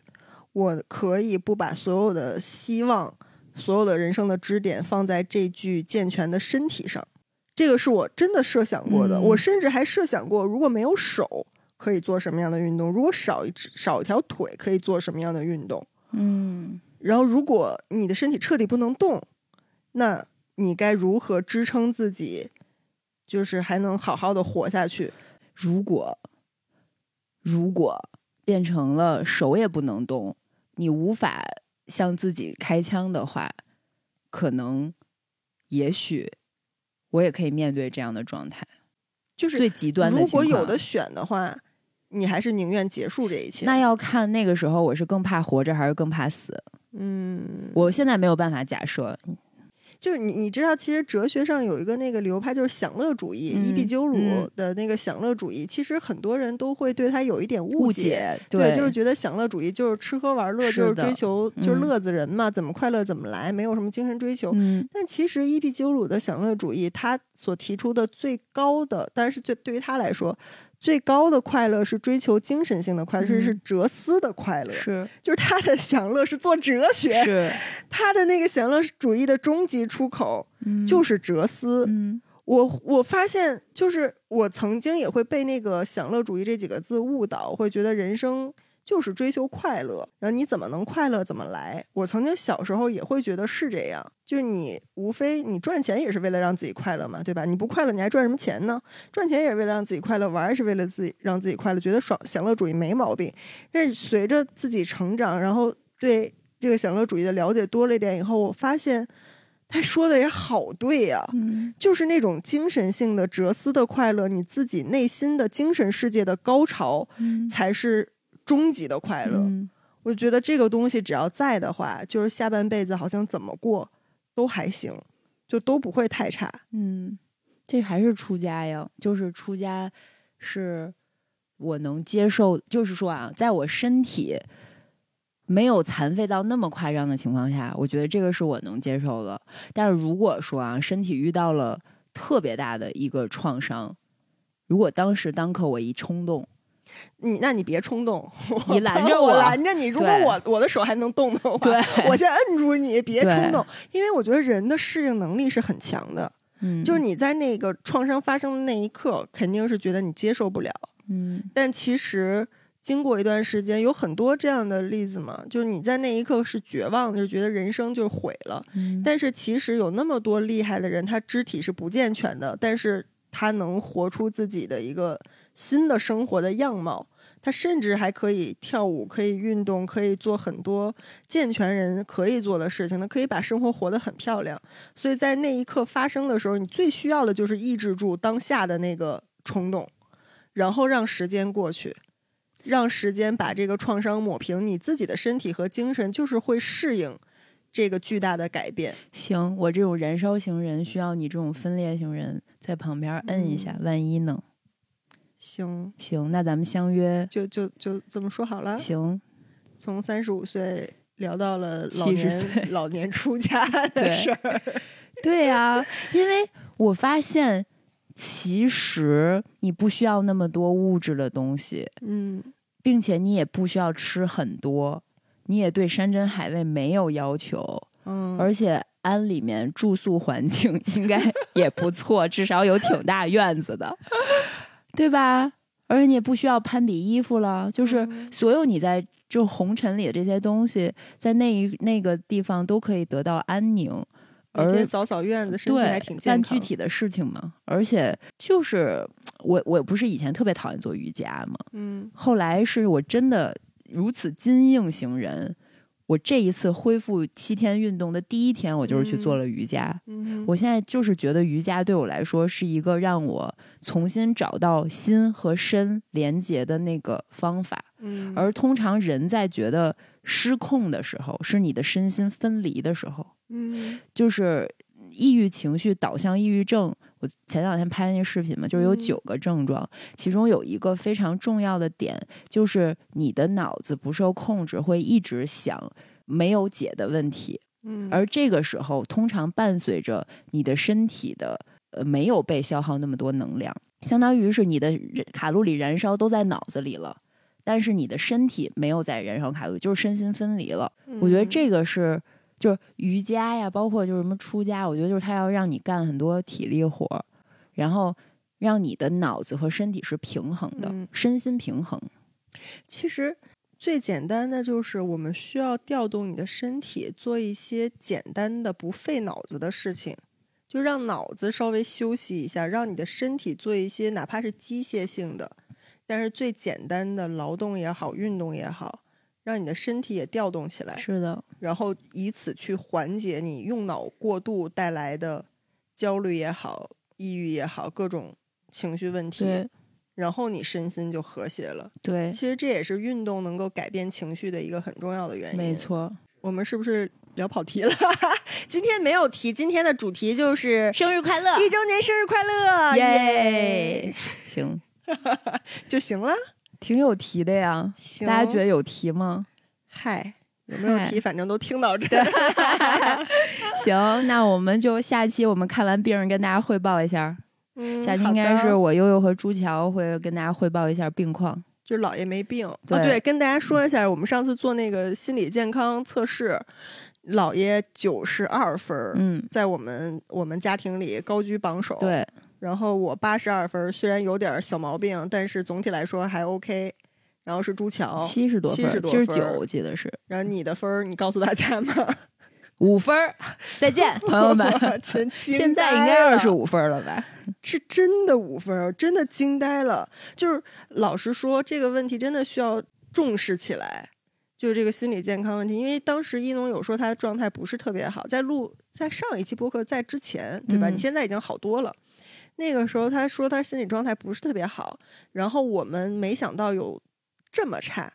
我可以不把所有的希望。所有的人生的支点放在这具健全的身体上，这个是我真的设想过的。我甚至还设想过，如果没有手可以做什么样的运动；如果少一只少一条腿可以做什么样的运动。嗯，然后如果你的身体彻底不能动，那你该如何支撑自己，就是还能好好的活下去？如果如果变成了手也不能动，你无法。向自己开枪的话，可能，也许，我也可以面对这样的状态，就是最极端的如果有的选的话，你还是宁愿结束这一切。那要看那个时候我是更怕活着还是更怕死。嗯，我现在没有办法假设。就是你，你知道，其实哲学上有一个那个流派，就是享乐主义，伊壁鸠鲁的那个享乐主义。其实很多人都会对他有一点误解，对，就是觉得享乐主义就是吃喝玩乐，就是追求就是乐子人嘛，怎么快乐怎么来，没有什么精神追求。但其实伊壁鸠鲁的享乐主义，他所提出的最高的，但是最对于他来说。最高的快乐是追求精神性的快乐，是是哲思的快乐，是就是他的享乐是做哲学，是 他的那个享乐主义的终极出口就是哲思。嗯，我我发现就是我曾经也会被那个享乐主义这几个字误导，会觉得人生。就是追求快乐，然后你怎么能快乐怎么来。我曾经小时候也会觉得是这样，就是你无非你赚钱也是为了让自己快乐嘛，对吧？你不快乐你还赚什么钱呢？赚钱也是为了让自己快乐，玩也是为了自己让自己快乐，觉得爽享乐主义没毛病。但是随着自己成长，然后对这个享乐主义的了解多了一点以后，我发现他说的也好对呀，就是那种精神性的哲思的快乐，你自己内心的精神世界的高潮，才是。终极的快乐，我觉得这个东西只要在的话，就是下半辈子好像怎么过都还行，就都不会太差。嗯，这还是出家呀，就是出家是我能接受，就是说啊，在我身体没有残废到那么夸张的情况下，我觉得这个是我能接受的。但是如果说啊，身体遇到了特别大的一个创伤，如果当时当刻我一冲动。你那你别冲动，你拦着我，拦着你。如果我我的手还能动的话，我先摁住你，别冲动。因为我觉得人的适应能力是很强的。嗯，就是你在那个创伤发生的那一刻，肯定是觉得你接受不了。嗯，但其实经过一段时间，有很多这样的例子嘛，就是你在那一刻是绝望，就觉得人生就毁了。嗯，但是其实有那么多厉害的人，他肢体是不健全的，但是他能活出自己的一个。新的生活的样貌，他甚至还可以跳舞，可以运动，可以做很多健全人可以做的事情。他可以把生活活得很漂亮。所以在那一刻发生的时候，你最需要的就是抑制住当下的那个冲动，然后让时间过去。让时间把这个创伤抹平，你自己的身体和精神就是会适应这个巨大的改变。行，我这种燃烧型人需要你这种分裂型人在旁边摁一下，万一呢？行行，那咱们相约，就就就这么说好了。行，从三十五岁聊到了老七十岁年老年出家的对事儿。对呀、因为我发现其实你不需要那么多物质的东西，嗯并且你也不需要吃很多，你也对山珍海味没有要求，嗯，而且安里面住宿环境应该 也不错，至少有挺大院子的，对吧？而且你也不需要攀比衣服了，就是嗯所有你在就红尘里的这些东西，在那一那个地方都可以得到安宁，而每天扫扫院子，身体对，还挺健康。干具体的事情嘛。而且就是我，我不是以前特别讨厌做瑜伽嘛，嗯后来是我真的如此金硬型人，我这一次恢复七天运动的第一天，我就是去做嗯了瑜伽。嗯我现在就是觉得瑜伽对我来说是一个让我重新找到心和身连接的那个方法。嗯而通常人在觉得失控的时候，是你的身心分离的时候。嗯就是抑郁情绪导向抑郁症。我前两天拍那视频嘛，就是有嗯九个症状，其中有一个非常重要的点，就是你的脑子不受控制，会一直想没有解的问题，嗯，而这个时候通常伴随着你的身体的呃没有被消耗那么多能量，相当于是你的卡路里燃烧都在脑子里了。但是你的身体没有在燃烧卡路里，就是身心分离了。我觉得嗯这个是就是瑜伽呀，包括就是什么出家，我觉得就是他要让你干很多体力活儿，然后让你的脑子和身体是平衡的，嗯身心平衡。其实最简单的就是我们需要调动你的身体，做一些简单的不费脑子的事情，就让脑子稍微休息一下，让你的身体做一些哪怕是机械性的，但是最简单的劳动也好，运动也好，让你的身体也调动起来，是的，然后以此去缓解你用脑过度带来的焦虑也好、抑郁也好各种情绪问题。然后你身心就和谐了。对，其实这也是运动能够改变情绪的一个很重要的原因。没，错。我们是不是聊跑题了？今天没有题，今天的主题就是生日快乐！一周年生日快乐，耶！行，就行了。挺有题的呀。行大家觉得有题吗？嗨，有没有题？反正都听到这儿。行，那我们就下期我们看完病人跟大家汇报一下。嗯，下期好应该是我悠悠和朱乔会跟大家汇报一下病况。就是姥爷没病。对哦，对，跟大家说一下，我们上次做那个心理健康测试，姥爷九十二分，嗯，在我们我们家庭里高居榜首。，对，然后我八十二分，虽然有点小毛病，但是总体来说还 OK。然后是朱桥，七十多分儿，70多七十分儿九我记得是然后你的分儿，你告诉大家吗？五分儿。再见，朋友们。现在应该二十，五分了吧？是真的五分儿，真的惊呆了。就是老实说，这个问题真的需要重视起来，就是这个心理健康问题。因为当时一农有说他的状态不是特别好，在录在上一期播客在之前，对吧？嗯你现在已经好多了。那个时候他说他心理状态不是特别好，然后我们没想到有这么差。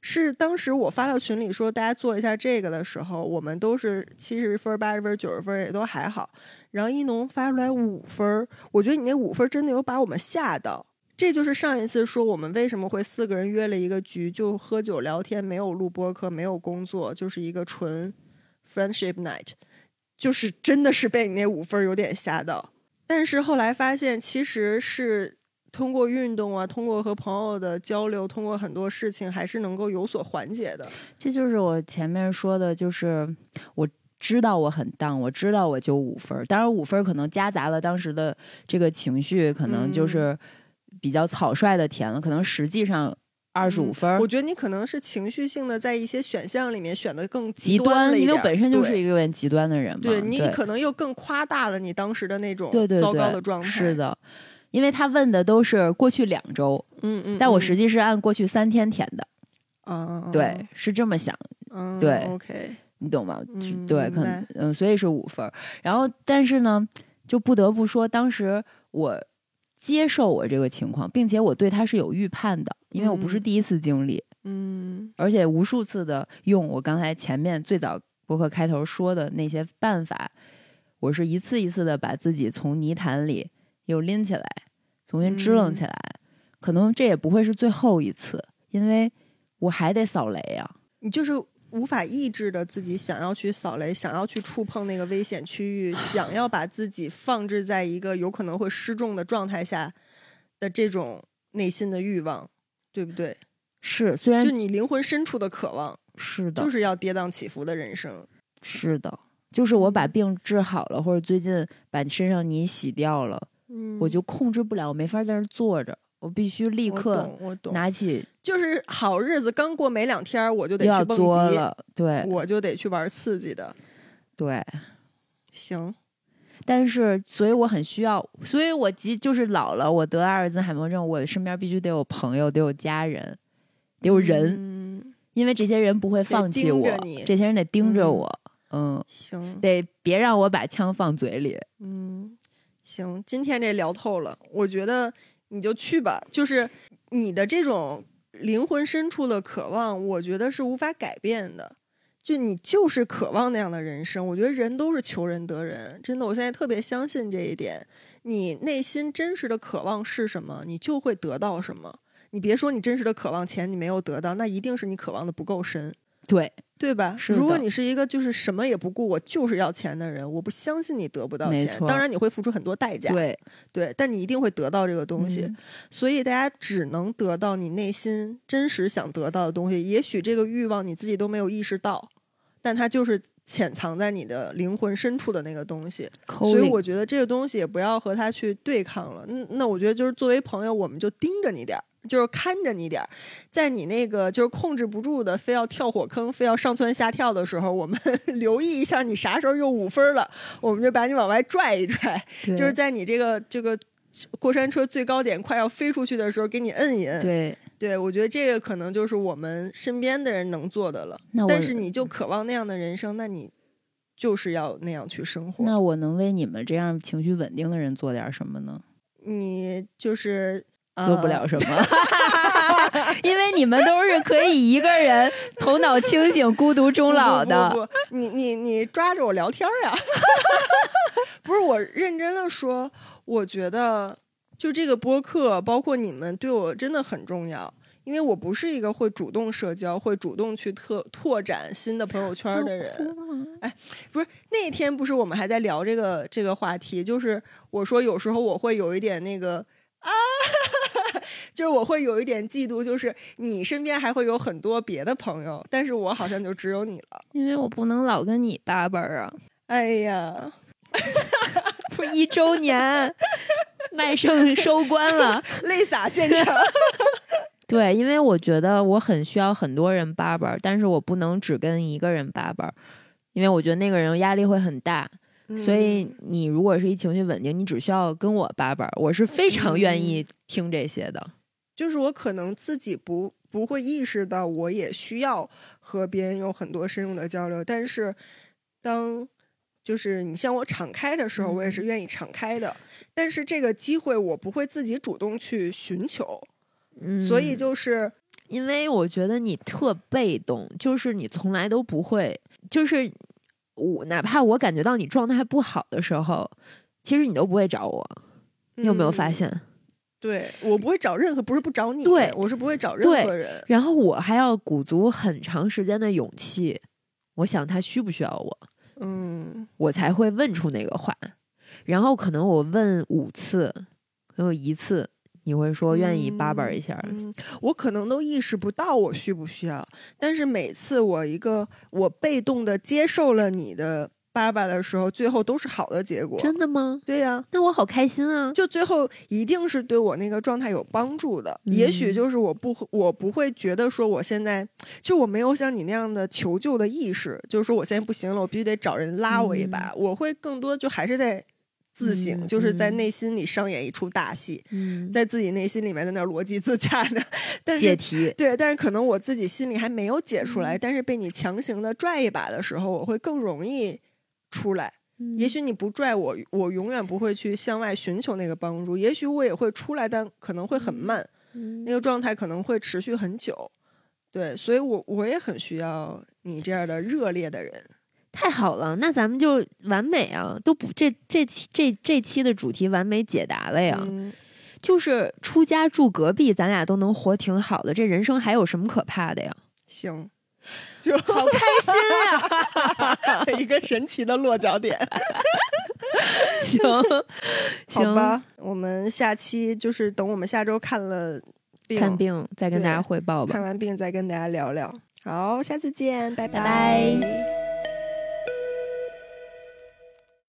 是当时我发到群里说大家做一下这个的时候，我们都是七十分、八十分、九十分也都还好，然后一农发出来五分，我觉得你那五分真的有把我们吓到。这就是上一次说我们为什么会四个人约了一个局，就喝酒聊天，没有录播课，没有工作，就是一个纯 friendship night，就是真的是被你那五分有点吓到。但是后来发现，其实是通过运动啊，通过和朋友的交流，通过很多事情，还是能够有所缓解的。这就是我前面说的，就是我知道我很当，我知道我就五分儿，当然五分儿可能夹杂了当时的这个情绪，可能就嗯是比较草率的填了，可能实际上二十五嗯分儿我觉得你可能是情绪性的，在一些选项里面选的更极端了一点儿，因为本身就是一个有点极端的人嘛，对你可能又更夸大了你当时的那种糟糕的状态。是，的。因为他问的都是过去两周，嗯嗯，但我嗯实际是按过去三天填的，嗯，对，是这么想，嗯，对，OK，你懂吗？嗯对，可能嗯，所以是五分。然后，但是呢，就不得不说，当时我接受我这个情况，并且我对他是有预判的，因为我不是第一次经历，嗯，而且无数次的用我刚才前面最早博客开头说的那些办法，我是一次一次的把自己从泥潭里又拎起来，重新支棱起来，可能这也不会是最后一次，因为我还得扫雷呀。你就是无法抑制的自己想要去扫雷，想要去触碰那个危险区域，想要把自己放置在一个有可能会失重的状态下的这种内心的欲望，对不对？是，虽然就你灵魂深处的渴望，是的，就是要跌宕起伏的人生。是的，就是我把病治好了，或者最近把身上泥洗掉了，嗯，我就控制不了，我没法在那儿坐着，我必须立刻拿起就是好日子刚过没两天儿，我就得去蹦极，作了，对我就得去玩刺激的。对。行，但是，所以我很需要，所以我急就是老了，我得阿尔兹海默症，我身边必须得有朋友，得有家人，得有人，嗯，因为这些人不会放弃我这些人得盯着嗯我，嗯，行，得别让我把枪放嘴里。嗯，行，今天这聊透了，我觉得你就去吧。就是你的这种灵魂深处的渴望，我觉得是无法改变的。就你就是渴望那样的人生，我觉得人都是求人得人，真的，我现在特别相信这一点。你内心真实的渴望是什么，你就会得到什么。你别说你真实的渴望钱你没有得到，那一定是你渴望的不够深。对，对吧？是如果你是一个就是什么也不顾，我就是要钱的人，我不相信你得不到钱。当然你会付出很多代价，对，对但你一定会得到这个东西。嗯所以大家只能得到你内心真实想得到的东西。也许这个欲望你自己都没有意识到，但它就是潜藏在你的灵魂深处的那个东西。所以我觉得这个东西也不要和他去对抗了。那，那我觉得就是作为朋友，我们就盯着你点儿，就是看着你点儿，在你那个就是控制不住的，非要跳火坑，非要上蹿下跳的时候，我们 留意一下你啥时候又五分了，我们就把你往外拽一拽。就是在你这个这个过山车最高点快要飞出去的时候，给你摁一摁。对，对，我觉得这个可能就是我们身边的人能做的了。那但是你就渴望那样的人生，那你就是要那样去生活。那我能为你们这样情绪稳定的人做点什么呢？你就是做不了什么，因为你们都是可以一个人头脑清醒、孤独终老的。不不不不你你你抓着我聊天呀？不是我认真的说，我觉得就这个播客，包括你们对我真的很重要。因为我不是一个会主动社交、会主动去特拓展新的朋友圈的人。哎，不是那天不是我们还在聊这个这个话题，就是我说有时候我会有一点那个啊，就是我会有一点嫉妒，就是你身边还会有很多别的朋友，但是我好像就只有你了。因为我不能老跟你叭叭啊，哎呀，不是一周年，卖剩收官了。泪洒现场。对，因为我觉得我很需要很多人叭叭，但是我不能只跟一个人叭叭，因为我觉得那个人压力会很大。所以嗯你如果是一情绪稳定，你只需要跟我叭叭，我是非常愿嗯意听这些的。就是我可能自己不不会意识到，我也需要和别人有很多深入的交流。但是，当就是你向我敞开的时候，我也是愿意敞开的。但是这个机会我不会自己主动去寻求，嗯所以就是因为我觉得你特被动，就是你从来都不会，就是我哪怕我感觉到你状态不好的时候，其实你都不会找我。你有没有发嗯现？对我不会找任何，不是不找你，对我是不会找任何人。然后我还要鼓足很长时间的勇气，我想他需不需要我，嗯我才会问出那个话。然后可能我问五次，可能有一次你会说愿意叭叭一下，嗯，我可能都意识不到我需不需要，但是每次我一个我被动的接受了你的叭叭的时候，最后都是好的结果。真的吗？对呀、那我好开心啊！就最后一定是对我那个状态有帮助的。也许嗯就是我不我不会觉得说我现在就我没有像你那样的求救的意识，就是说我现在不行了，我必须得找人拉我一把。我会更多就还是在自省，嗯就是在嗯内心里上演一出大戏，嗯，在自己内心里面在那逻辑自洽的。但是解题，对，但是可能我自己心里还没有解出来，但是被你强行的拽一把的时候，我会更容易出来。也许你不拽我，我永远不会去向外寻求那个帮助。也许我也会出来，但可能会很慢，那个状态可能会持续很久。对，所以我我也很需要你这样的热烈的人。太好了，那咱们就完美啊！都不这这期这这期的主题完美解答了呀。就是出家住隔壁，咱俩都能活挺好的。这人生还有什么可怕的呀？行，就好开心呀！一个神奇的落脚点。行，行吧，我们下期就是等我们下周看了病看病，再跟大家汇报吧。看完病再跟大家聊聊。好，下次见，拜拜。